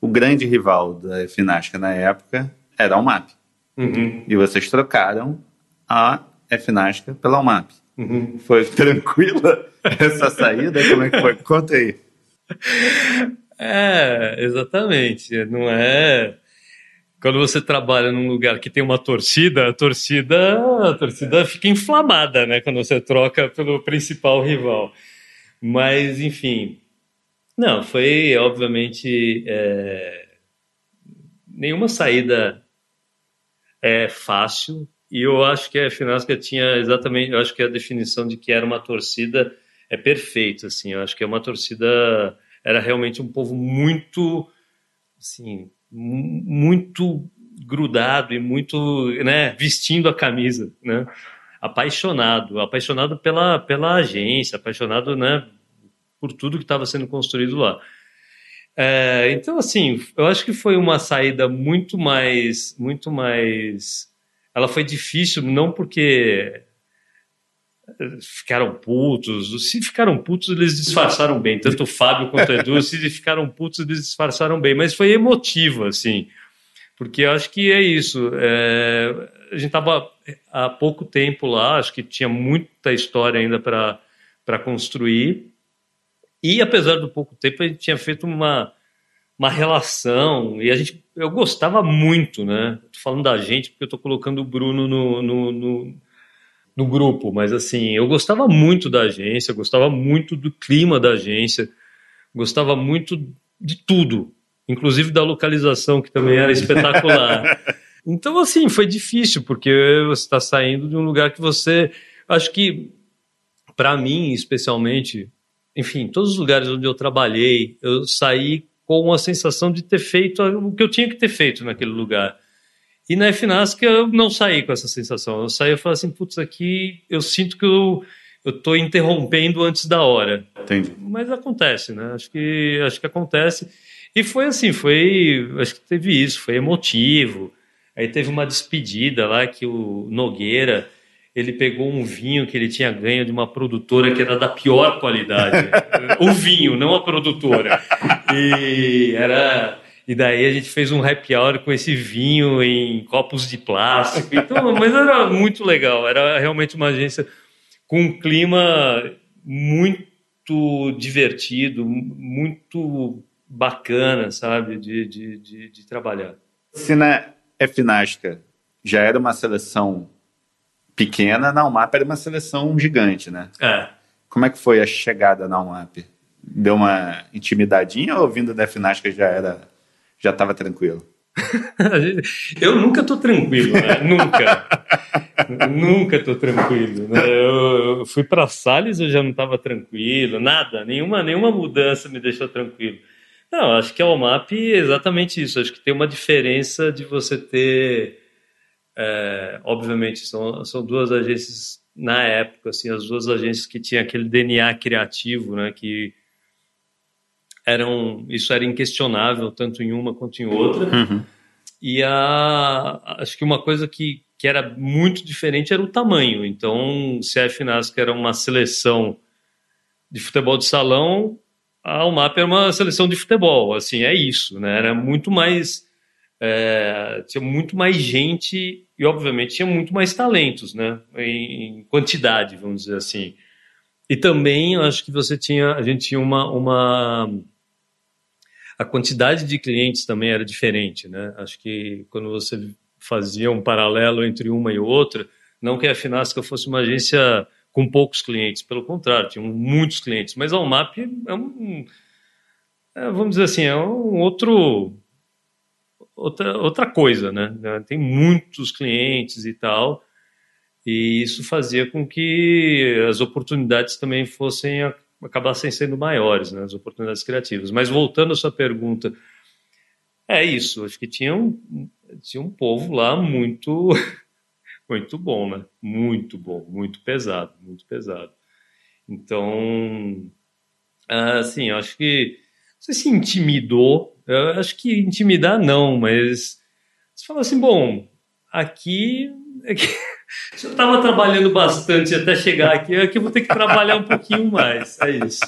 o grande rival da FNASCA na época era a UMAP. Uhum. E vocês trocaram a FNASCA pela UMAP. Uhum. Foi tranquila essa saída? Como é que foi? Conta aí. É, exatamente. Não é. Quando você trabalha num lugar que tem uma torcida, a torcida, a torcida fica inflamada, né? Quando você troca pelo principal rival. Mas, enfim. Não, foi obviamente é, nenhuma saída é fácil e eu acho que a Finasca tinha exatamente, eu acho que a definição de que era uma torcida é perfeita, assim. Eu acho que é uma torcida era realmente um povo muito, assim, muito grudado e muito, né, vestindo a camisa, né? Apaixonado, apaixonado pela pela agência, apaixonado, né, por tudo que estava sendo construído lá. É, então, assim, eu acho que foi uma saída muito mais, muito mais ela foi difícil não porque ficaram putos. Se ficaram putos, eles disfarçaram bem. Tanto o Fábio quanto o Edu, se ficaram putos, eles disfarçaram bem. Mas foi emotivo, assim. Porque eu acho que é isso. É, a gente estava há pouco tempo lá, acho que tinha muita história ainda para construir. E apesar do pouco tempo, a gente tinha feito uma, uma relação e a gente eu gostava muito, né? Tô falando da gente porque eu tô colocando o Bruno no, no, no, no grupo, mas assim, eu gostava muito da agência, gostava muito do clima da agência, gostava muito de tudo, inclusive da localização que também era espetacular. então assim, foi difícil porque você está saindo de um lugar que você, acho que para mim especialmente, enfim, todos os lugares onde eu trabalhei, eu saí com a sensação de ter feito o que eu tinha que ter feito naquele lugar. E na FNASC eu não saí com essa sensação. Eu saí e falei assim, putz, aqui eu sinto que eu eu estou interrompendo antes da hora. Entendi. Mas acontece, né? Acho que acho que acontece. E foi assim, foi, acho que teve isso, foi emotivo. Aí teve uma despedida lá que o Nogueira ele pegou um vinho que ele tinha ganho de uma produtora que era da pior qualidade. o vinho, não a produtora. E era. E daí a gente fez um happy hour com esse vinho em copos de plástico. Então, mas era muito legal. Era realmente uma agência com um clima muito divertido, muito bacana, sabe, de, de, de, de trabalhar. Se na FNASCA já era uma seleção pequena, na UMAP era uma seleção gigante, né? É. Como é que foi a chegada na UMAP? Deu uma intimidadinha ou vindo da FNASCA já era, já estava tranquilo? eu nunca tô tranquilo, né? nunca. nunca tô tranquilo. Né? Eu, eu fui para Salles, eu já não estava tranquilo, nada, nenhuma, nenhuma mudança me deixou tranquilo. Não, acho que a UMAP é exatamente isso. Acho que tem uma diferença de você ter é, obviamente, são, são duas agências, na época, assim, as duas agências que tinham aquele DNA criativo, né, que eram, isso era inquestionável, tanto em uma quanto em outra. Uhum. E a, acho que uma coisa que, que era muito diferente era o tamanho. Então, se a FNASC era uma seleção de futebol de salão, a UMAP era uma seleção de futebol. Assim, é isso, né? Era muito mais é, tinha muito mais gente e, obviamente, tinha muito mais talentos, né? Em, quantidade, vamos dizer assim. E também, acho que você tinha, a gente tinha uma, uma a quantidade de clientes também era diferente, né? Acho que quando você fazia um paralelo entre uma e outra, não que a Finasca fosse uma agência com poucos clientes, pelo contrário, tinham muitos clientes. Mas a UMAP é um, é, vamos dizer assim, é um outro outra, outra coisa, né? Tem muitos clientes e tal, e isso fazia com que as oportunidades também fossem acabassem sendo maiores, né? As oportunidades criativas. Mas voltando à sua pergunta, é isso. Acho que tinha um, tinha um povo lá muito muito bom, né? Muito bom, muito pesado, muito pesado. Então, assim, acho que você se intimidou. Eu acho que intimidar não, mas você fala assim, bom, aqui, aqui eu estava trabalhando bastante até chegar aqui, aqui eu vou ter que trabalhar um pouquinho mais. É isso.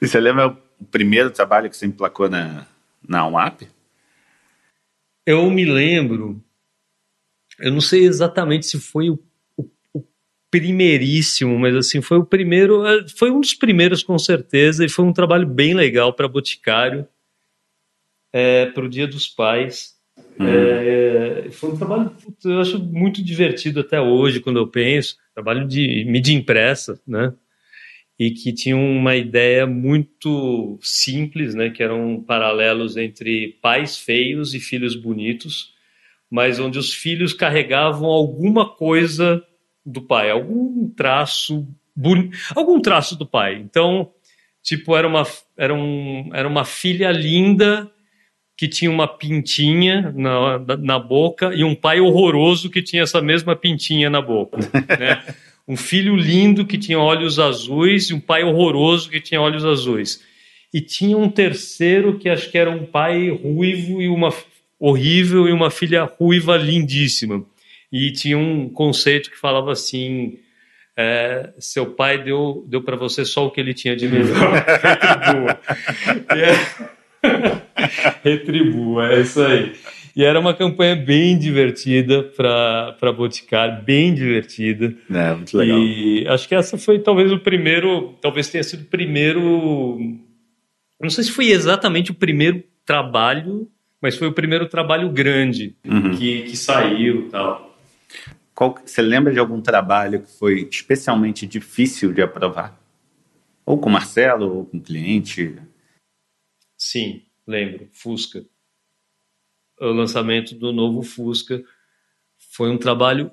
E você lembra o primeiro trabalho que você emplacou na, na UMAP? Eu me lembro eu não sei exatamente se foi o, o, o, primeiríssimo, mas assim, foi o primeiro, é, foi um dos primeiros com certeza, e foi um trabalho bem legal para Boticário, é, para o Dia dos Pais. Uhum. É, foi um trabalho, eu acho muito divertido até hoje, quando eu penso, trabalho de mídia impressa, né? E que tinha uma ideia muito simples, né? Que eram paralelos entre pais feios e filhos bonitos mas onde os filhos carregavam alguma coisa do pai, algum traço, algum traço do pai. Então, tipo, era uma, era, um, era uma filha linda que tinha uma pintinha na, na boca e um pai horroroso que tinha essa mesma pintinha na boca. Né? um filho lindo que tinha olhos azuis e um pai horroroso que tinha olhos azuis. E tinha um terceiro que acho que era um pai ruivo e uma horrível e uma filha ruiva lindíssima. E tinha um conceito que falava assim: é, seu pai deu, deu para você só o que ele tinha de melhor. É, retribua, é isso aí. E era uma campanha bem divertida para Boticário, bem divertida. É, muito legal. E acho que essa foi talvez o primeiro, talvez tenha sido o primeiro. Não sei se foi exatamente o primeiro trabalho mas foi o primeiro trabalho grande uhum. que, que saiu tal. Qual, você lembra de algum trabalho que foi especialmente difícil de aprovar? Ou com Marcelo, ou com cliente? Sim, lembro. Fusca. O lançamento do novo Fusca foi um trabalho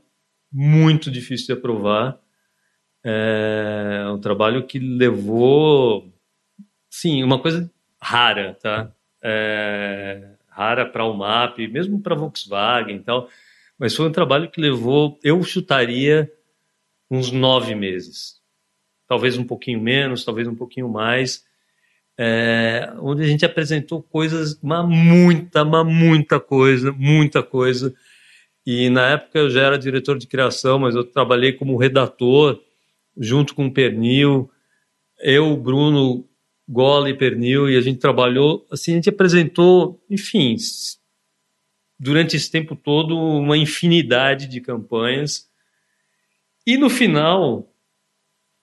muito difícil de aprovar. É um trabalho que levou, sim, uma coisa rara, tá? É, rara para o MAP, mesmo para Volkswagen e tal, mas foi um trabalho que levou, eu chutaria, uns nove meses. Talvez um pouquinho menos, talvez um pouquinho mais, é, onde a gente apresentou coisas, uma muita, uma muita coisa, muita coisa. E na época eu já era diretor de criação, mas eu trabalhei como redator, junto com o Pernil. Eu, Bruno, Gola e Pernil, e a gente trabalhou, assim, a gente apresentou, enfim, durante esse tempo todo, uma infinidade de campanhas. E no final,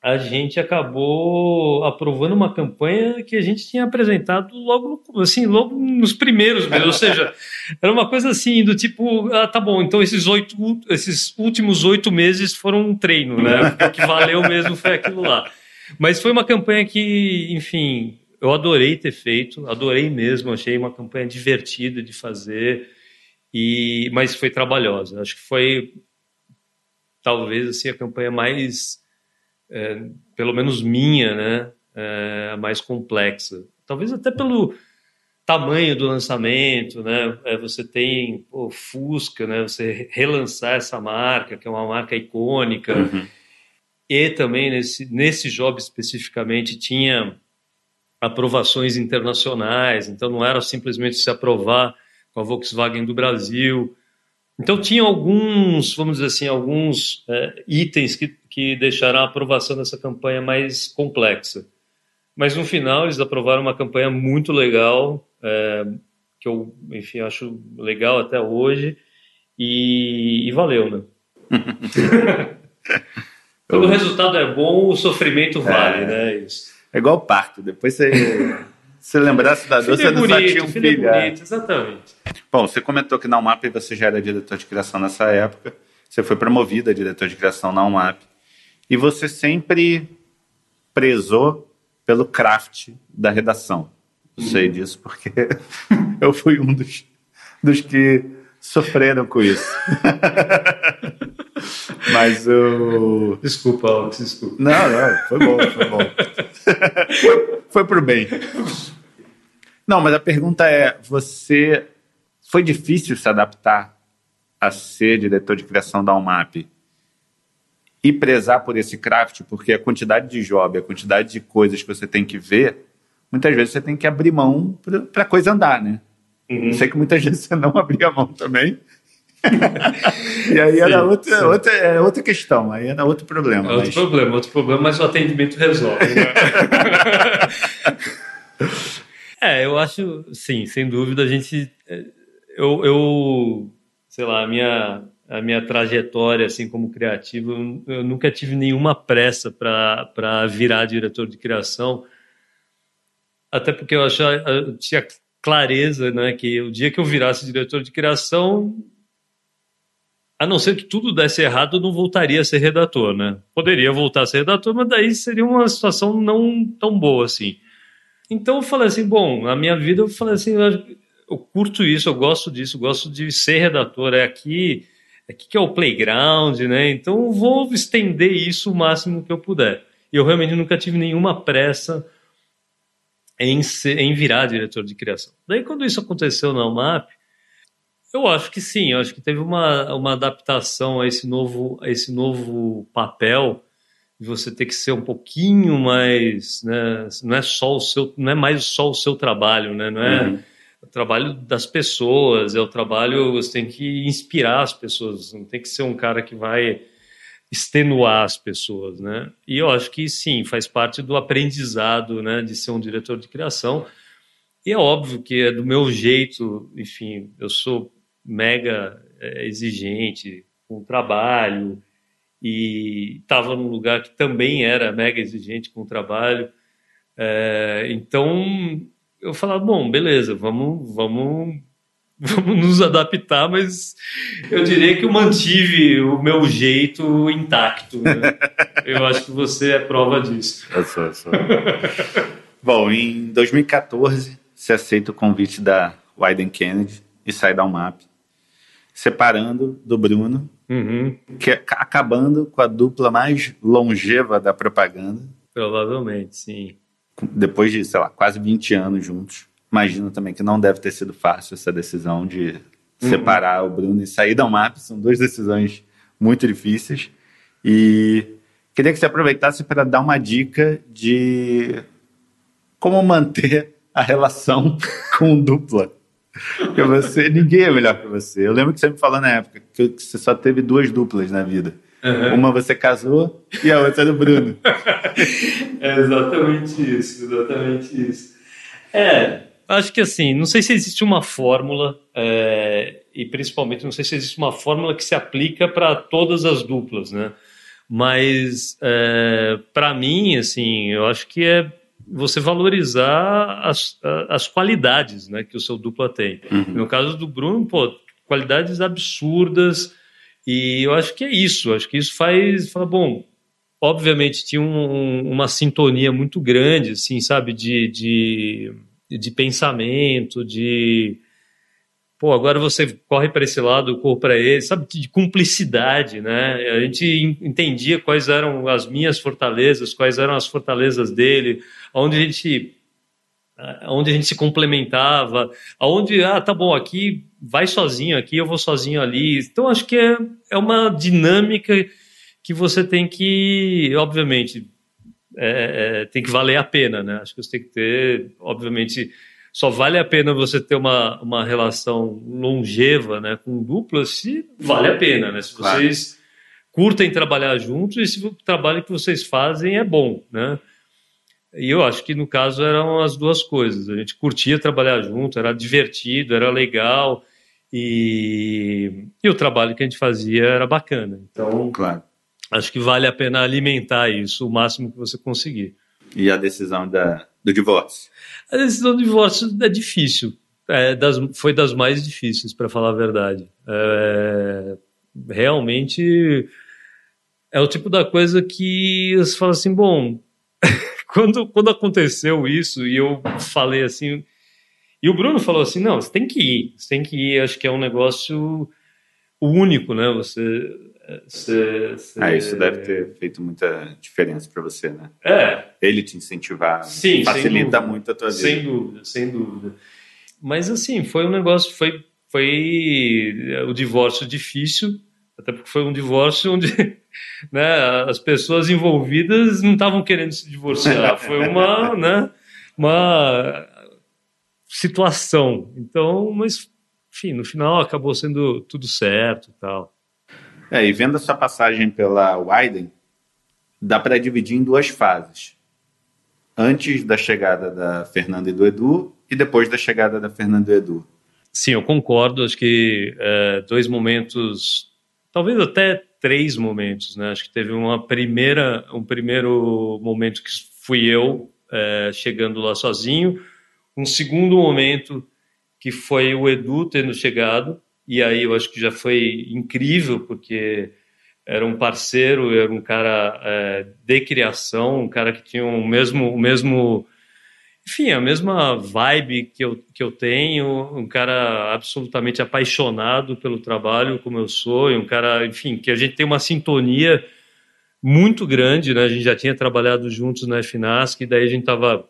a gente acabou aprovando uma campanha que a gente tinha apresentado logo, assim, logo nos primeiros meses, ou seja, era uma coisa assim do tipo, ah, tá bom, então esses oito, esses últimos oito meses foram um treino, né? O que valeu mesmo foi aquilo lá. Mas foi uma campanha que, enfim, eu adorei ter feito, adorei mesmo, achei uma campanha divertida de fazer, e mas foi trabalhosa. Acho que foi talvez assim a campanha mais, é, pelo menos minha, né, é, a mais complexa. Talvez até pelo tamanho do lançamento, né? É, você tem o Fusca, né? Você relançar essa marca, que é uma marca icônica. Uhum e também nesse, nesse job especificamente tinha aprovações internacionais, então não era simplesmente se aprovar com a Volkswagen do Brasil. Então tinha alguns, vamos dizer assim, alguns é, itens que, que deixaram a aprovação dessa campanha mais complexa. Mas no final eles aprovaram uma campanha muito legal, é, que eu, enfim, acho legal até hoje, e, e valeu, né? Quando o resultado é bom, o sofrimento vale, é, né? Isso. É igual parto. Depois você, se lembrasse da dor, você não bonito, tinha um filho. filho é bonito, exatamente. Bom, você comentou que na UMAP você já era diretor de criação nessa época. Você foi promovido a diretor de criação na UMAP. E você sempre prezou pelo craft da redação. Eu sei disso porque eu fui um dos, dos que sofreram com isso. Mas o. Desculpa, Alex, desculpa. Não, não, foi bom, foi bom. foi, foi pro bem. Não, mas a pergunta é: você. Foi difícil se adaptar a ser diretor de criação da UMAP e prezar por esse craft, porque a quantidade de job, a quantidade de coisas que você tem que ver, muitas vezes você tem que abrir mão para a coisa andar, né? Uhum. Sei que muitas vezes você não abria mão também. e aí era sim, outra, sim. outra, é outra questão, aí era outro problema. É outro mas... problema, outro problema, mas o atendimento resolve. Né? é, eu acho, sim, sem dúvida, a gente. É, eu, eu sei lá, a minha, a minha trajetória assim como criativo, eu, eu nunca tive nenhuma pressa para virar diretor de criação, até porque eu, achava, eu tinha clareza né, que o dia que eu virasse diretor de criação, a não ser que tudo desse errado, eu não voltaria a ser redator, né? Poderia voltar a ser redator, mas daí seria uma situação não tão boa assim. Então eu falei assim, bom, na minha vida eu falei assim, eu curto isso, eu gosto disso, eu gosto de ser redator, é aqui, aqui que é o playground, né? Então vou estender isso o máximo que eu puder. E eu realmente nunca tive nenhuma pressa em, ser, em virar diretor de criação. Daí, quando isso aconteceu na UMAP, eu acho que sim, eu acho que teve uma, uma adaptação a esse novo, a esse novo papel de você ter que ser um pouquinho mais, né, não é só o seu, não é mais só o seu trabalho, né, não é uhum. O trabalho das pessoas, é o trabalho, você tem que inspirar as pessoas, não tem que ser um cara que vai extenuar as pessoas, né? E eu acho que sim, faz parte do aprendizado, né, de ser um diretor de criação. E é óbvio que é do meu jeito, enfim, eu sou mega é, exigente com o trabalho e estava num lugar que também era mega exigente com o trabalho. É, então eu falava, bom, beleza, vamos, vamos vamos nos adaptar, mas eu diria que eu mantive o meu jeito intacto. Né? eu acho que você é prova disso. Eu sou, eu sou. Bom, em 2014, você aceita o convite da Wyden Kennedy e sai da UMAP, separando do Bruno, uhum. que é, acabando com a dupla mais longeva da propaganda. Provavelmente, sim. Depois de, sei lá, quase 20 anos juntos imagino também que não deve ter sido fácil essa decisão de uhum. separar o Bruno e sair da UMAP. São duas decisões muito difíceis. E queria que você aproveitasse para dar uma dica de como manter a relação com dupla. Porque você, ninguém é melhor que você. Eu lembro que você me falou na época que você só teve duas duplas na vida. Uhum. Uma você casou e a outra é do Bruno. é exatamente isso, exatamente isso. É, Acho que assim, não sei se existe uma fórmula, é, e principalmente não sei se existe uma fórmula que se aplica para todas as duplas, né? Mas é, para mim, assim, eu acho que é você valorizar as, as qualidades né, que o seu dupla tem. Uhum. No caso do Bruno, pô, qualidades absurdas, e eu acho que é isso, acho que isso faz, fala, bom, obviamente tinha um, uma sintonia muito grande, assim, sabe, de, de de pensamento, de pô, agora você corre para esse lado, eu corro para ele, sabe, de cumplicidade, né? A gente entendia quais eram as minhas fortalezas, quais eram as fortalezas dele, onde a gente onde a gente se complementava, aonde, ah, tá bom, aqui vai sozinho, aqui eu vou sozinho ali. Então acho que é, é uma dinâmica que você tem que, obviamente, é, é, tem que valer a pena, né? Acho que você tem que ter, obviamente, só vale a pena você ter uma, uma relação longeva, né, com duplas, se vale a pena, né? Se vocês claro. curtem trabalhar juntos e se o trabalho que vocês fazem é bom, né? E eu acho que no caso eram as duas coisas. A gente curtia trabalhar junto, era divertido, era legal e, e o trabalho que a gente fazia era bacana. Então, claro acho que vale a pena alimentar isso o máximo que você conseguir. E a decisão da, do divórcio? A decisão do divórcio é difícil. É das, foi das mais difíceis, para falar a verdade. É, realmente é o tipo da coisa que você fala assim, bom, quando, quando aconteceu isso e eu falei assim, e o Bruno falou assim, não, você tem que ir, você tem que ir, acho que é um negócio único, né? Você, você, você... Ah, isso deve ter feito muita diferença para você, né? É. Ele te incentivar, Sim, facilita muito a tua vida. Sem dúvida, sem dúvida. Mas assim, foi um negócio, foi, foi o divórcio difícil, até porque foi um divórcio onde né, as pessoas envolvidas não estavam querendo se divorciar. Foi uma, né, uma situação. Então, mas, enfim, no final acabou sendo tudo certo e tal. É, e vendo a sua passagem pela Wyden, dá para dividir em duas fases. Antes da chegada da Fernanda e do Edu e depois da chegada da Fernanda e do Edu. Sim, eu concordo. Acho que é, dois momentos, talvez até três momentos, né? Acho que teve uma primeira, um primeiro momento que fui eu é, chegando lá sozinho, um segundo momento que foi o Edu tendo chegado e aí eu acho que já foi incrível porque era um parceiro, era um cara é, de criação, um cara que tinha o mesmo, o mesmo enfim, a mesma vibe que eu, que eu tenho, um cara absolutamente apaixonado pelo trabalho, como eu sou, e um cara, enfim, que a gente tem uma sintonia muito grande, né? A gente já tinha trabalhado juntos na FNASC, e daí a gente estava,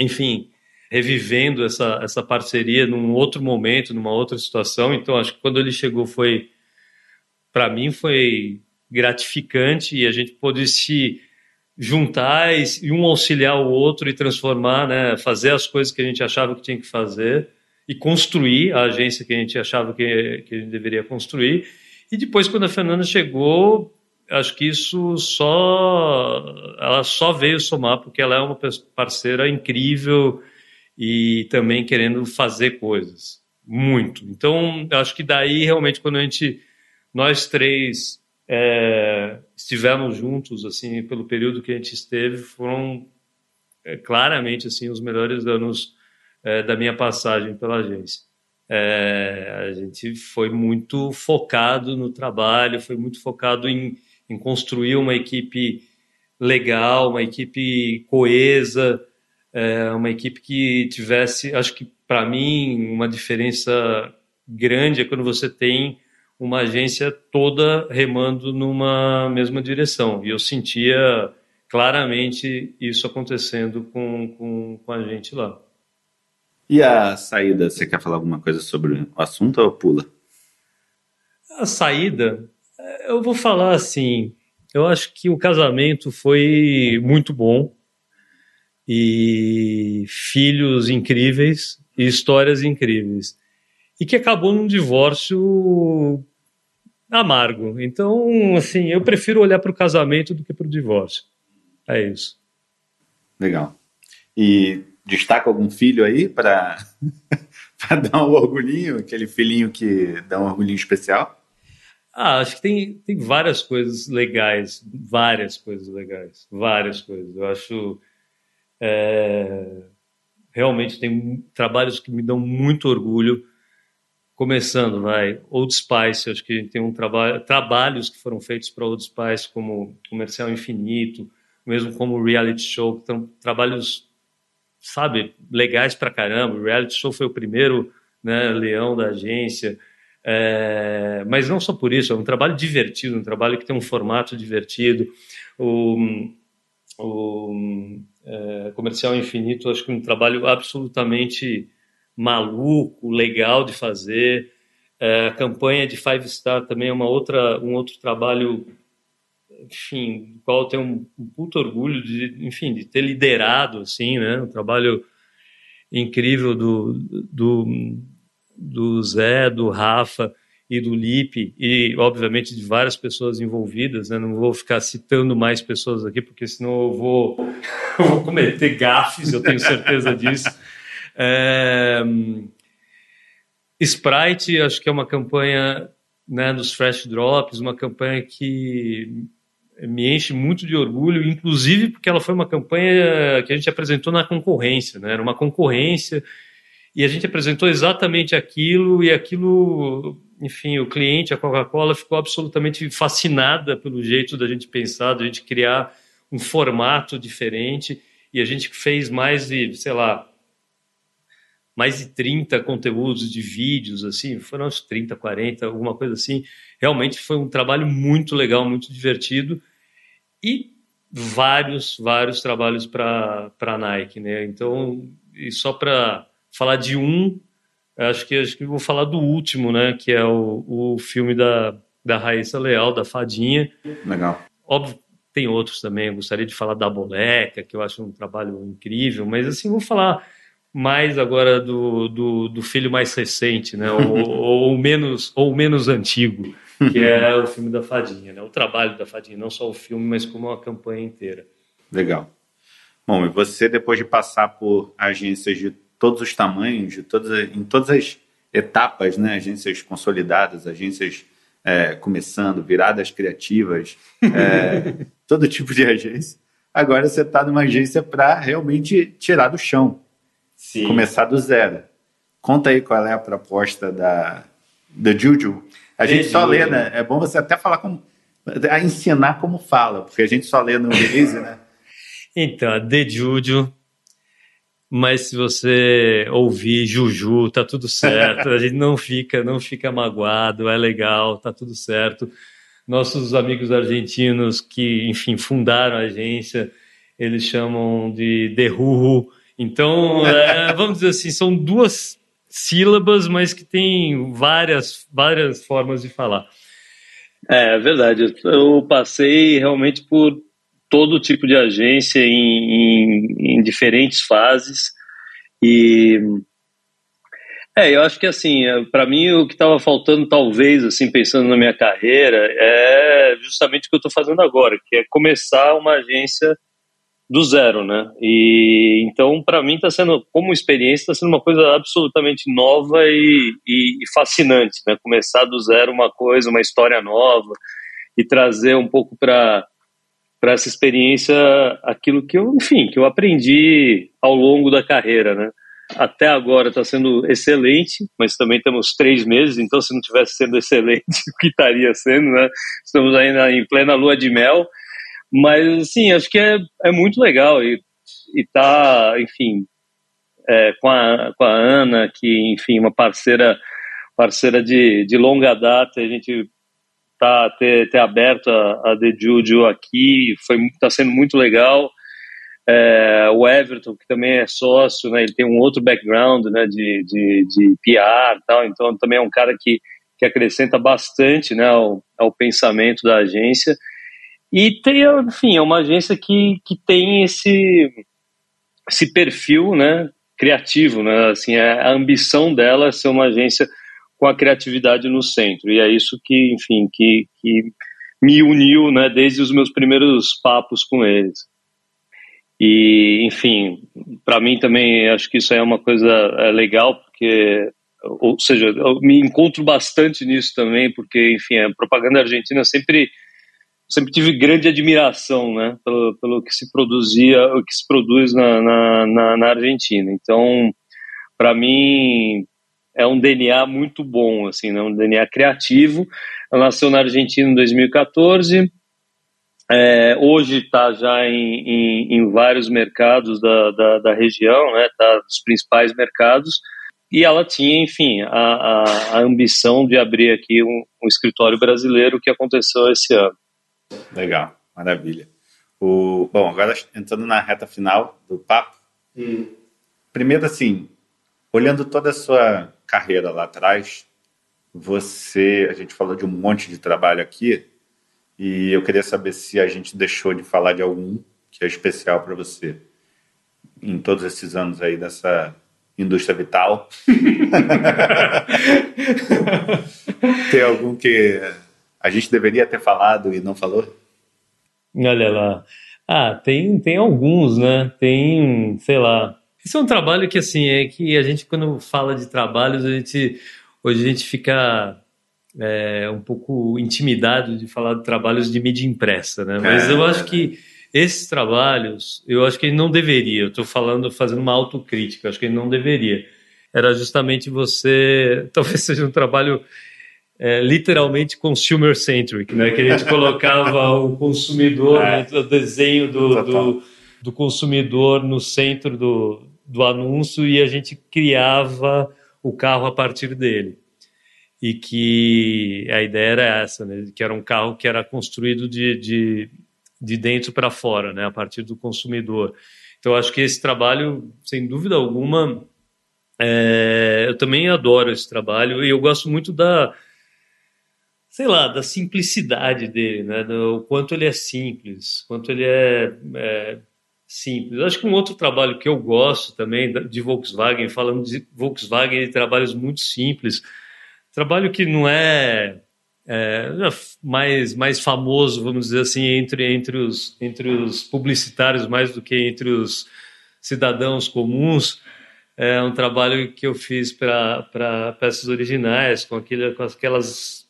enfim, revivendo essa, essa parceria num outro momento, numa outra situação. Então, acho que quando ele chegou foi, para mim, foi gratificante e a gente pôde se juntar e um auxiliar o outro e transformar, né, fazer as coisas que a gente achava que tinha que fazer e construir a agência que a gente achava que, que a gente deveria construir. E depois, quando a Fernanda chegou, acho que isso só ela só veio somar porque ela é uma parceira incrível e também querendo fazer coisas muito. Então, acho que daí realmente quando a gente nós três é, estivemos juntos assim pelo período que a gente esteve foram é, claramente assim os melhores anos é, da minha passagem pela agência. É, a gente foi muito focado no trabalho foi muito focado em, em construir uma equipe legal uma equipe coesa é, uma equipe que tivesse acho que para mim uma diferença grande é quando você tem uma agência toda remando numa mesma direção. E eu sentia claramente isso acontecendo com, com, com a gente lá. E a saída, você quer falar alguma coisa sobre o assunto ou pula? A saída, eu vou falar assim, eu acho que o casamento foi muito bom e filhos incríveis e histórias incríveis e que acabou num divórcio amargo. Então, assim, eu prefiro olhar para o casamento do que para o divórcio. É isso. Legal. E destaca algum filho aí para dar um orgulhinho, aquele filhinho que dá um orgulhinho especial? Ah, acho que tem, tem várias coisas legais, várias coisas legais, várias coisas. Eu acho é, realmente tem trabalhos que me dão muito orgulho começando, vai, Old Spice, acho que tem um trabalho, trabalhos que foram feitos para Old Spice, como Comercial Infinito, mesmo como Reality Show, então, trabalhos, sabe, legais pra caramba. O Reality Show foi o primeiro né, leão da agência, é, mas não só por isso, é um trabalho divertido, um trabalho que tem um formato divertido. O, o é, Comercial Infinito, acho que é um trabalho absolutamente maluco, legal de fazer. É, a campanha de Five Star também é uma outra, um outro trabalho, enfim, do qual eu tenho um, um puto orgulho de, enfim, de ter liderado, assim, né? Um trabalho incrível do, do, do Zé, do Rafa e do Lipe e, obviamente, de várias pessoas envolvidas. Né? Não vou ficar citando mais pessoas aqui, porque senão eu vou, eu vou cometer gafes, eu tenho certeza disso. É, Sprite, acho que é uma campanha né, dos Fresh Drops, uma campanha que me enche muito de orgulho, inclusive porque ela foi uma campanha que a gente apresentou na concorrência, né? era uma concorrência e a gente apresentou exatamente aquilo e aquilo enfim, o cliente, a Coca-Cola, ficou absolutamente fascinada pelo jeito da gente pensar, da gente criar um formato diferente. E a gente fez mais de, sei lá, mais de 30 conteúdos de vídeos, assim, foram uns 30, 40, alguma coisa assim. Realmente foi um trabalho muito legal, muito divertido. E vários, vários trabalhos para a Nike, né? Então, e só para falar de um, acho que acho que vou falar do último, né? Que é o, o filme da, da Raíssa Leal, da Fadinha. Legal. Óbvio, tem outros também. Eu gostaria de falar da Boleca, que eu acho um trabalho incrível, mas assim, vou falar mais agora do, do, do filho mais recente, né? ou, ou, menos, ou menos antigo, que é o filme da Fadinha, né? O trabalho da Fadinha, não só o filme, mas como a campanha inteira. Legal. Bom, e você, depois de passar por agências de todos os tamanhos, de todas, em todas as etapas, né? agências consolidadas, agências é, começando, viradas criativas, é, todo tipo de agência. Agora você está numa agência para realmente tirar do chão, Sim. começar do zero. Conta aí qual é a proposta da, da Juju. A gente só lê, né? É bom você até falar como. A ensinar como fala, porque a gente só lê no release, né? Então, The Juju. Mas se você ouvir Juju, tá tudo certo. A gente não fica, não fica magoado, é legal, tá tudo certo. Nossos amigos argentinos que, enfim, fundaram a agência, eles chamam de Derrujo. Então, é, vamos dizer assim, são duas sílabas, mas que tem várias, várias formas de falar. É, é verdade. Eu passei realmente por todo tipo de agência em, em, em diferentes fases e é, eu acho que assim, é, para mim o que estava faltando talvez assim pensando na minha carreira é justamente o que eu estou fazendo agora, que é começar uma agência do zero, né? E então para mim está sendo como experiência está sendo uma coisa absolutamente nova e, e, e fascinante, né? Começar do zero uma coisa, uma história nova e trazer um pouco para para essa experiência aquilo que eu, enfim, que eu aprendi ao longo da carreira, né? Até agora está sendo excelente, mas também temos três meses, então se não tivesse sendo excelente, o que estaria sendo, né? Estamos ainda em plena lua de mel, mas assim, acho que é, é muito legal e, e tá, enfim, é, com, a, com a Ana, que, enfim, uma parceira parceira de, de longa data, a gente tá, ter, ter aberto a, a The Juju aqui, foi está sendo muito legal. É, o Everton, que também é sócio, né, ele tem um outro background né, de, de, de PR tal, então também é um cara que, que acrescenta bastante né, ao, ao pensamento da agência. E tem, enfim, é uma agência que, que tem esse, esse perfil né, criativo, né, assim, é, a ambição dela é ser uma agência com a criatividade no centro. E é isso que, enfim, que, que me uniu, né, desde os meus primeiros papos com eles. E, enfim, para mim também acho que isso é uma coisa é, legal, porque, ou seja, eu me encontro bastante nisso também, porque, enfim, a propaganda argentina sempre sempre tive grande admiração, né, pelo, pelo que se produzia, o que se produz na, na, na, na Argentina. Então, para mim, é um DNA muito bom, assim, né? um DNA criativo. Ela nasceu na Argentina em 2014. É, hoje está já em, em, em, vários mercados da, da, da região, né? Tá nos principais mercados. E ela tinha, enfim, a, a, a ambição de abrir aqui um, um, escritório brasileiro que aconteceu esse ano. Legal, maravilha. O, bom, agora entrando na reta final do papo. Hum. Primeiro, assim, olhando toda a sua carreira lá atrás, você, a gente falou de um monte de trabalho aqui, e eu queria saber se a gente deixou de falar de algum que é especial para você em todos esses anos aí dessa indústria vital. Tem algum que a gente deveria ter falado e não falou? Olha lá. Ah, tem, tem alguns, né? Tem, sei lá, esse é um trabalho que, assim, é que a gente, quando fala de trabalhos, a gente, hoje a gente fica é, um pouco intimidado de falar de trabalhos de mídia impressa, né? Mas é, eu acho que esses trabalhos, eu acho que ele não deveria. Eu estou falando, fazendo uma autocrítica, acho que ele não deveria. Era justamente você, talvez seja um trabalho é, literalmente consumer centric, né? Que a gente colocava o consumidor, é. né? o desenho do, do, do, consumidor no centro do, do anúncio e a gente criava o carro a partir dele. E que a ideia era essa, né? Que era um carro que era construído de, de, de dentro para fora, né? A partir do consumidor. Então, acho que esse trabalho, sem dúvida alguma, é, eu também adoro esse trabalho e eu gosto muito da, sei lá, da simplicidade dele, né? Do quanto ele é simples, quanto ele é, é simples. Acho que um outro trabalho que eu gosto também de Volkswagen, falando de Volkswagen, de trabalhos muito simples, trabalho que não é, é, mais mais famoso, vamos dizer assim, entre entre os entre os publicitários mais do que entre os cidadãos comuns. É um trabalho que eu fiz para peças originais, com, aquele, com aquelas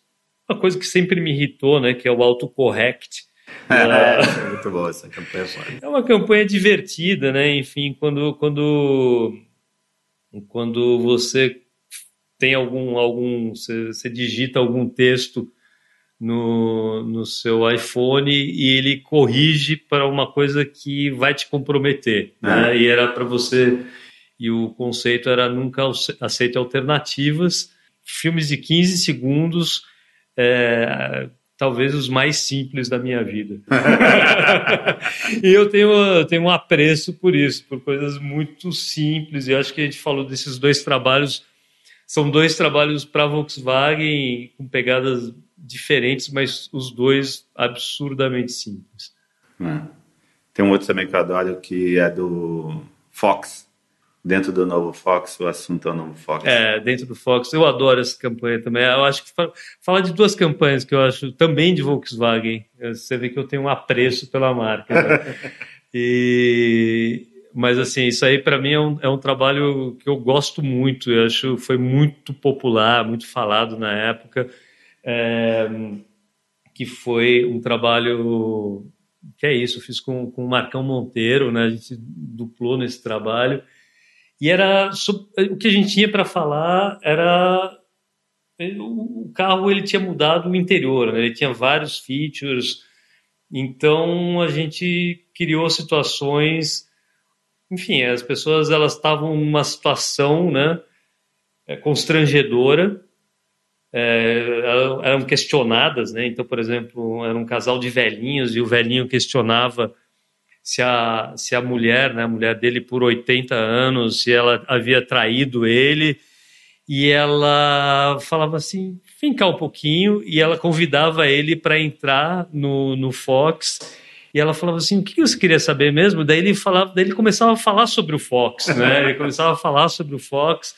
uma coisa que sempre me irritou, né, que é o autocorrect. É, é muito boa essa campanha. É uma campanha divertida, né? Enfim, quando quando quando você tem algum algum você, você digita algum texto no, no seu iPhone e ele corrige para uma coisa que vai te comprometer, né? É. E era para você e o conceito era nunca aceite alternativas. Filmes de 15 segundos é, talvez os mais simples da minha vida. e eu tenho, eu tenho um apreço por isso, por coisas muito simples. E acho que a gente falou desses dois trabalhos. São dois trabalhos para Volkswagen com pegadas diferentes, mas os dois absurdamente simples. É. Tem um outro também que eu adoro que é do Fox, dentro do novo Fox, o assunto é o novo Fox. É, dentro do Fox. Eu adoro essa campanha também. Eu acho que falar de duas campanhas que eu acho também de Volkswagen. Você vê que eu tenho um apreço pela marca. Né? e mas assim, isso aí para mim é um, é um trabalho que eu gosto muito. Eu acho foi muito popular, muito falado na época. É, que foi um trabalho que é isso, eu fiz com, com o Marcão Monteiro, né? A gente duplou nesse trabalho e era o que a gente tinha para falar era o carro ele tinha mudado o interior, né? ele tinha vários features, então a gente criou situações, enfim, as pessoas elas estavam numa situação, né, é, constrangedora, é, eram questionadas, né? Então, por exemplo, era um casal de velhinhos e o velhinho questionava se a, se a mulher, né, a mulher dele por 80 anos, se ela havia traído ele, e ela falava assim, vem cá um pouquinho, e ela convidava ele para entrar no, no Fox, e ela falava assim, o que você queria saber mesmo? Daí ele falava, daí ele começava a falar sobre o Fox, né? Ele começava a falar sobre o Fox,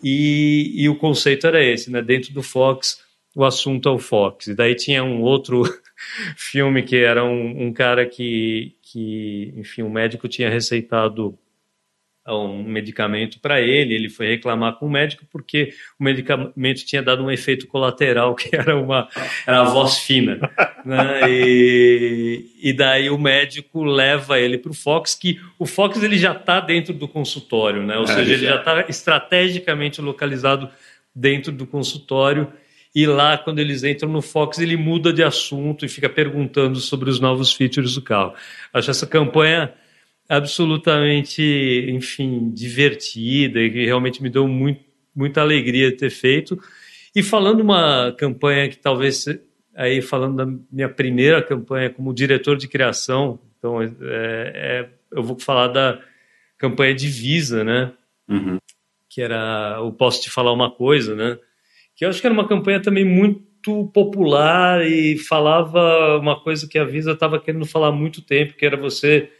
e, e o conceito era esse, né? Dentro do Fox, o assunto é o Fox. E daí tinha um outro filme que era um, um cara que, que, enfim, o médico tinha receitado um medicamento para ele, ele foi reclamar com o médico porque o medicamento tinha dado um efeito colateral que era uma era a voz fina, né? e, e daí o médico leva ele para o Fox que o Fox ele já está dentro do consultório, né? Ou é, seja, ele já está estrategicamente localizado dentro do consultório e lá, quando eles entram no Fox, ele muda de assunto e fica perguntando sobre os novos features do carro. Acho essa campanha absolutamente, enfim, divertida e que realmente me deu muito, muita alegria ter feito. E falando uma campanha que talvez, aí falando da minha primeira campanha como diretor de criação, então é, é, eu vou falar da campanha de Visa, né? Uhum. Que era o Posso Te Falar Uma Coisa, né? Que eu acho que era uma campanha também muito popular e falava uma coisa que a Visa estava querendo falar há muito tempo, que era você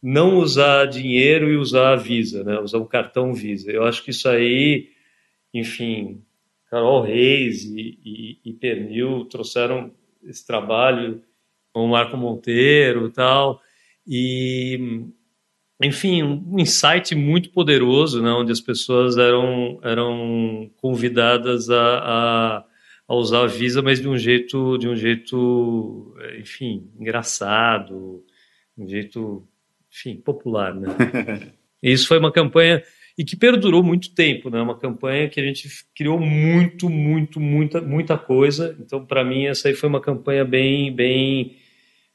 não usar dinheiro e usar a Visa, né? usar o cartão Visa. Eu acho que isso aí, enfim, Carol Reis e, e, e Pernil trouxeram esse trabalho com o Marco Monteiro e tal, e enfim, um insight muito poderoso, né, onde as pessoas eram, eram convidadas a, a, a, usar a Visa, mas de um jeito, de um jeito, enfim, engraçado, um jeito, enfim, popular, né? E isso foi uma campanha e que perdurou muito tempo, né? Uma campanha que a gente criou muito, muito, muita, muita coisa. Então, para mim, essa aí foi uma campanha bem, bem,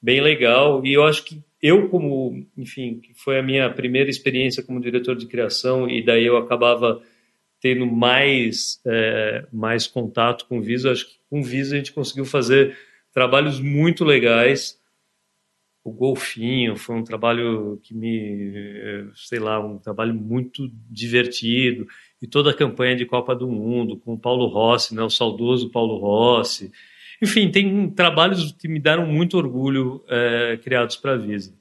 bem legal. E eu acho que eu, como, enfim, foi a minha primeira experiência como diretor de criação e daí eu acabava tendo mais, é, mais contato com o Visa. Acho que com o Visa a gente conseguiu fazer trabalhos muito legais o golfinho foi um trabalho que me, sei lá, um trabalho muito divertido e toda a campanha de Copa do Mundo com o Paulo Rossi, né, o saudoso Paulo Rossi. Enfim, tem trabalhos que me deram muito orgulho é, criados para a Visa.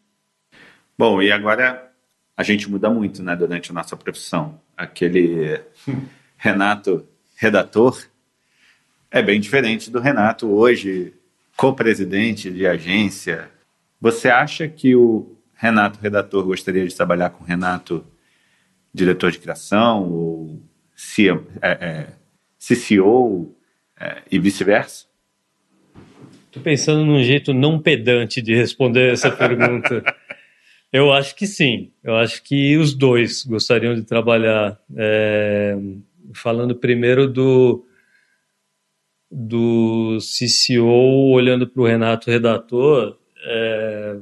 Bom, e agora a gente muda muito, né, durante a nossa profissão. Aquele Renato redator é bem diferente do Renato hoje co-presidente de agência, você acha que o Renato, redator, gostaria de trabalhar com o Renato, diretor de criação, ou CEO, é, é, CCO é, e vice-versa? Estou pensando num jeito não pedante de responder essa pergunta. Eu acho que sim. Eu acho que os dois gostariam de trabalhar. É, falando primeiro do, do CCO olhando para o Renato redator, é,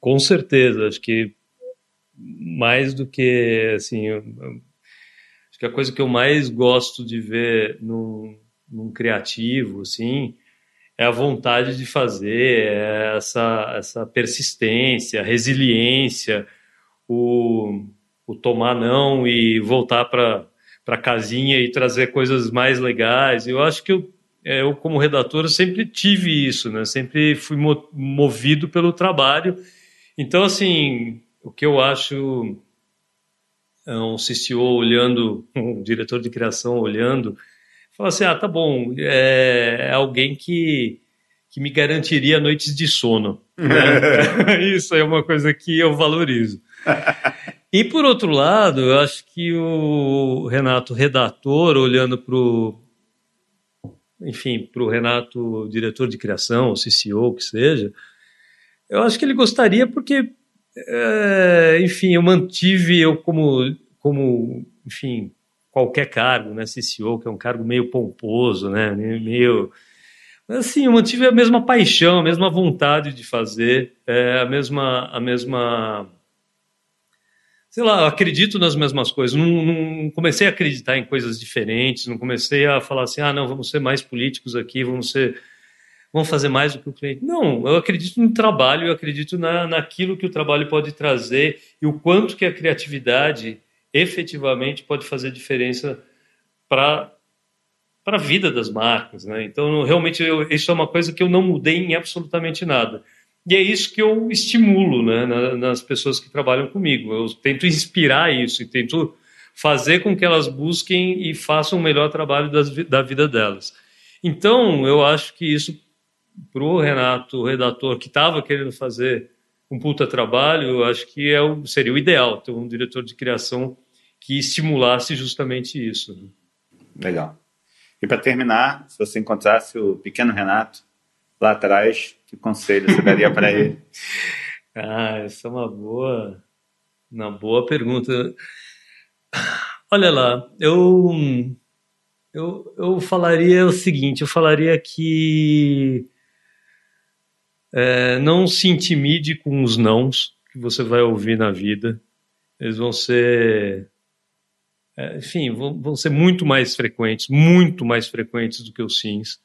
com certeza, acho que mais do que assim, acho que a coisa que eu mais gosto de ver num, num criativo, assim, é a vontade de fazer, é essa, essa persistência, resiliência, o, o tomar não e voltar para para casinha e trazer coisas mais legais. Eu acho que eu é, eu como redator sempre tive isso, né? Sempre fui movido pelo trabalho. Então, assim, o que eu acho é, um CCO olhando, um diretor de criação olhando, fala assim, ah, tá bom, é, é alguém que, que me garantiria noites de sono. Né? isso é uma coisa que eu valorizo. E por outro lado, eu acho que o Renato, redator, olhando para o enfim, para o Renato, diretor de criação, ou CCO, que seja, eu acho que ele gostaria porque, é, enfim, eu mantive eu como, como, enfim, qualquer cargo, né, CCO, que é um cargo meio pomposo, né, meio, assim, eu mantive a mesma paixão, a mesma vontade de fazer, é, a mesma, a mesma sei lá, acredito nas mesmas coisas. Não, não, comecei a acreditar em coisas diferentes, não comecei a falar assim, ah, não, vamos ser mais políticos aqui, vamos ser. Vamos fazer mais do que o cliente. Não, eu acredito no trabalho, eu acredito na, naquilo que o trabalho pode trazer e o quanto que a criatividade efetivamente pode fazer diferença para para a vida das marcas, né? Então, realmente, eu, isso é uma coisa que eu não mudei em absolutamente nada. E é isso que eu estimulo né, nas pessoas que trabalham comigo. Eu tento inspirar isso e tento fazer com que elas busquem e façam o melhor trabalho das, da vida delas. Então, eu acho que isso, para o Renato, o redator, que estava querendo fazer um puta trabalho, eu acho que é o, seria o ideal ter um diretor de criação que estimulasse justamente isso. Né? Legal. E para terminar, se você encontrasse o pequeno Renato lá atrás, que conselho você daria para ele? Ah, essa é uma boa, uma boa pergunta. Olha lá, eu, eu, eu falaria o seguinte: eu falaria que é, não se intimide com os nãos que você vai ouvir na vida. Eles vão ser, enfim, vão, vão ser muito mais frequentes, muito mais frequentes do que os sims.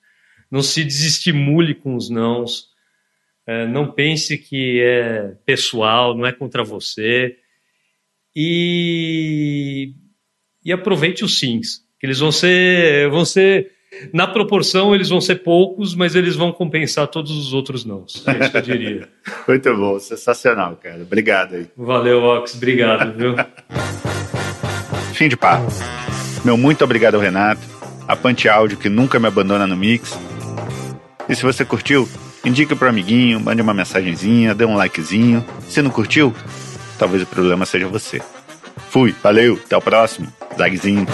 Não se desestimule com os nãos. É, não pense que é pessoal, não é contra você. E, e aproveite os sims, que eles vão ser, vão ser, na proporção, eles vão ser poucos, mas eles vão compensar todos os outros não. É isso que eu diria. Muito bom, sensacional, cara. Obrigado aí. Valeu, Ox, obrigado, viu? Fim de papo. Meu muito obrigado ao Renato, a Pante Áudio que nunca me abandona no mix. E se você curtiu, Indica pro amiguinho, mande uma mensagenzinha, dê um likezinho. Se não curtiu, talvez o problema seja você. Fui, valeu, até o próximo. Zagzinho.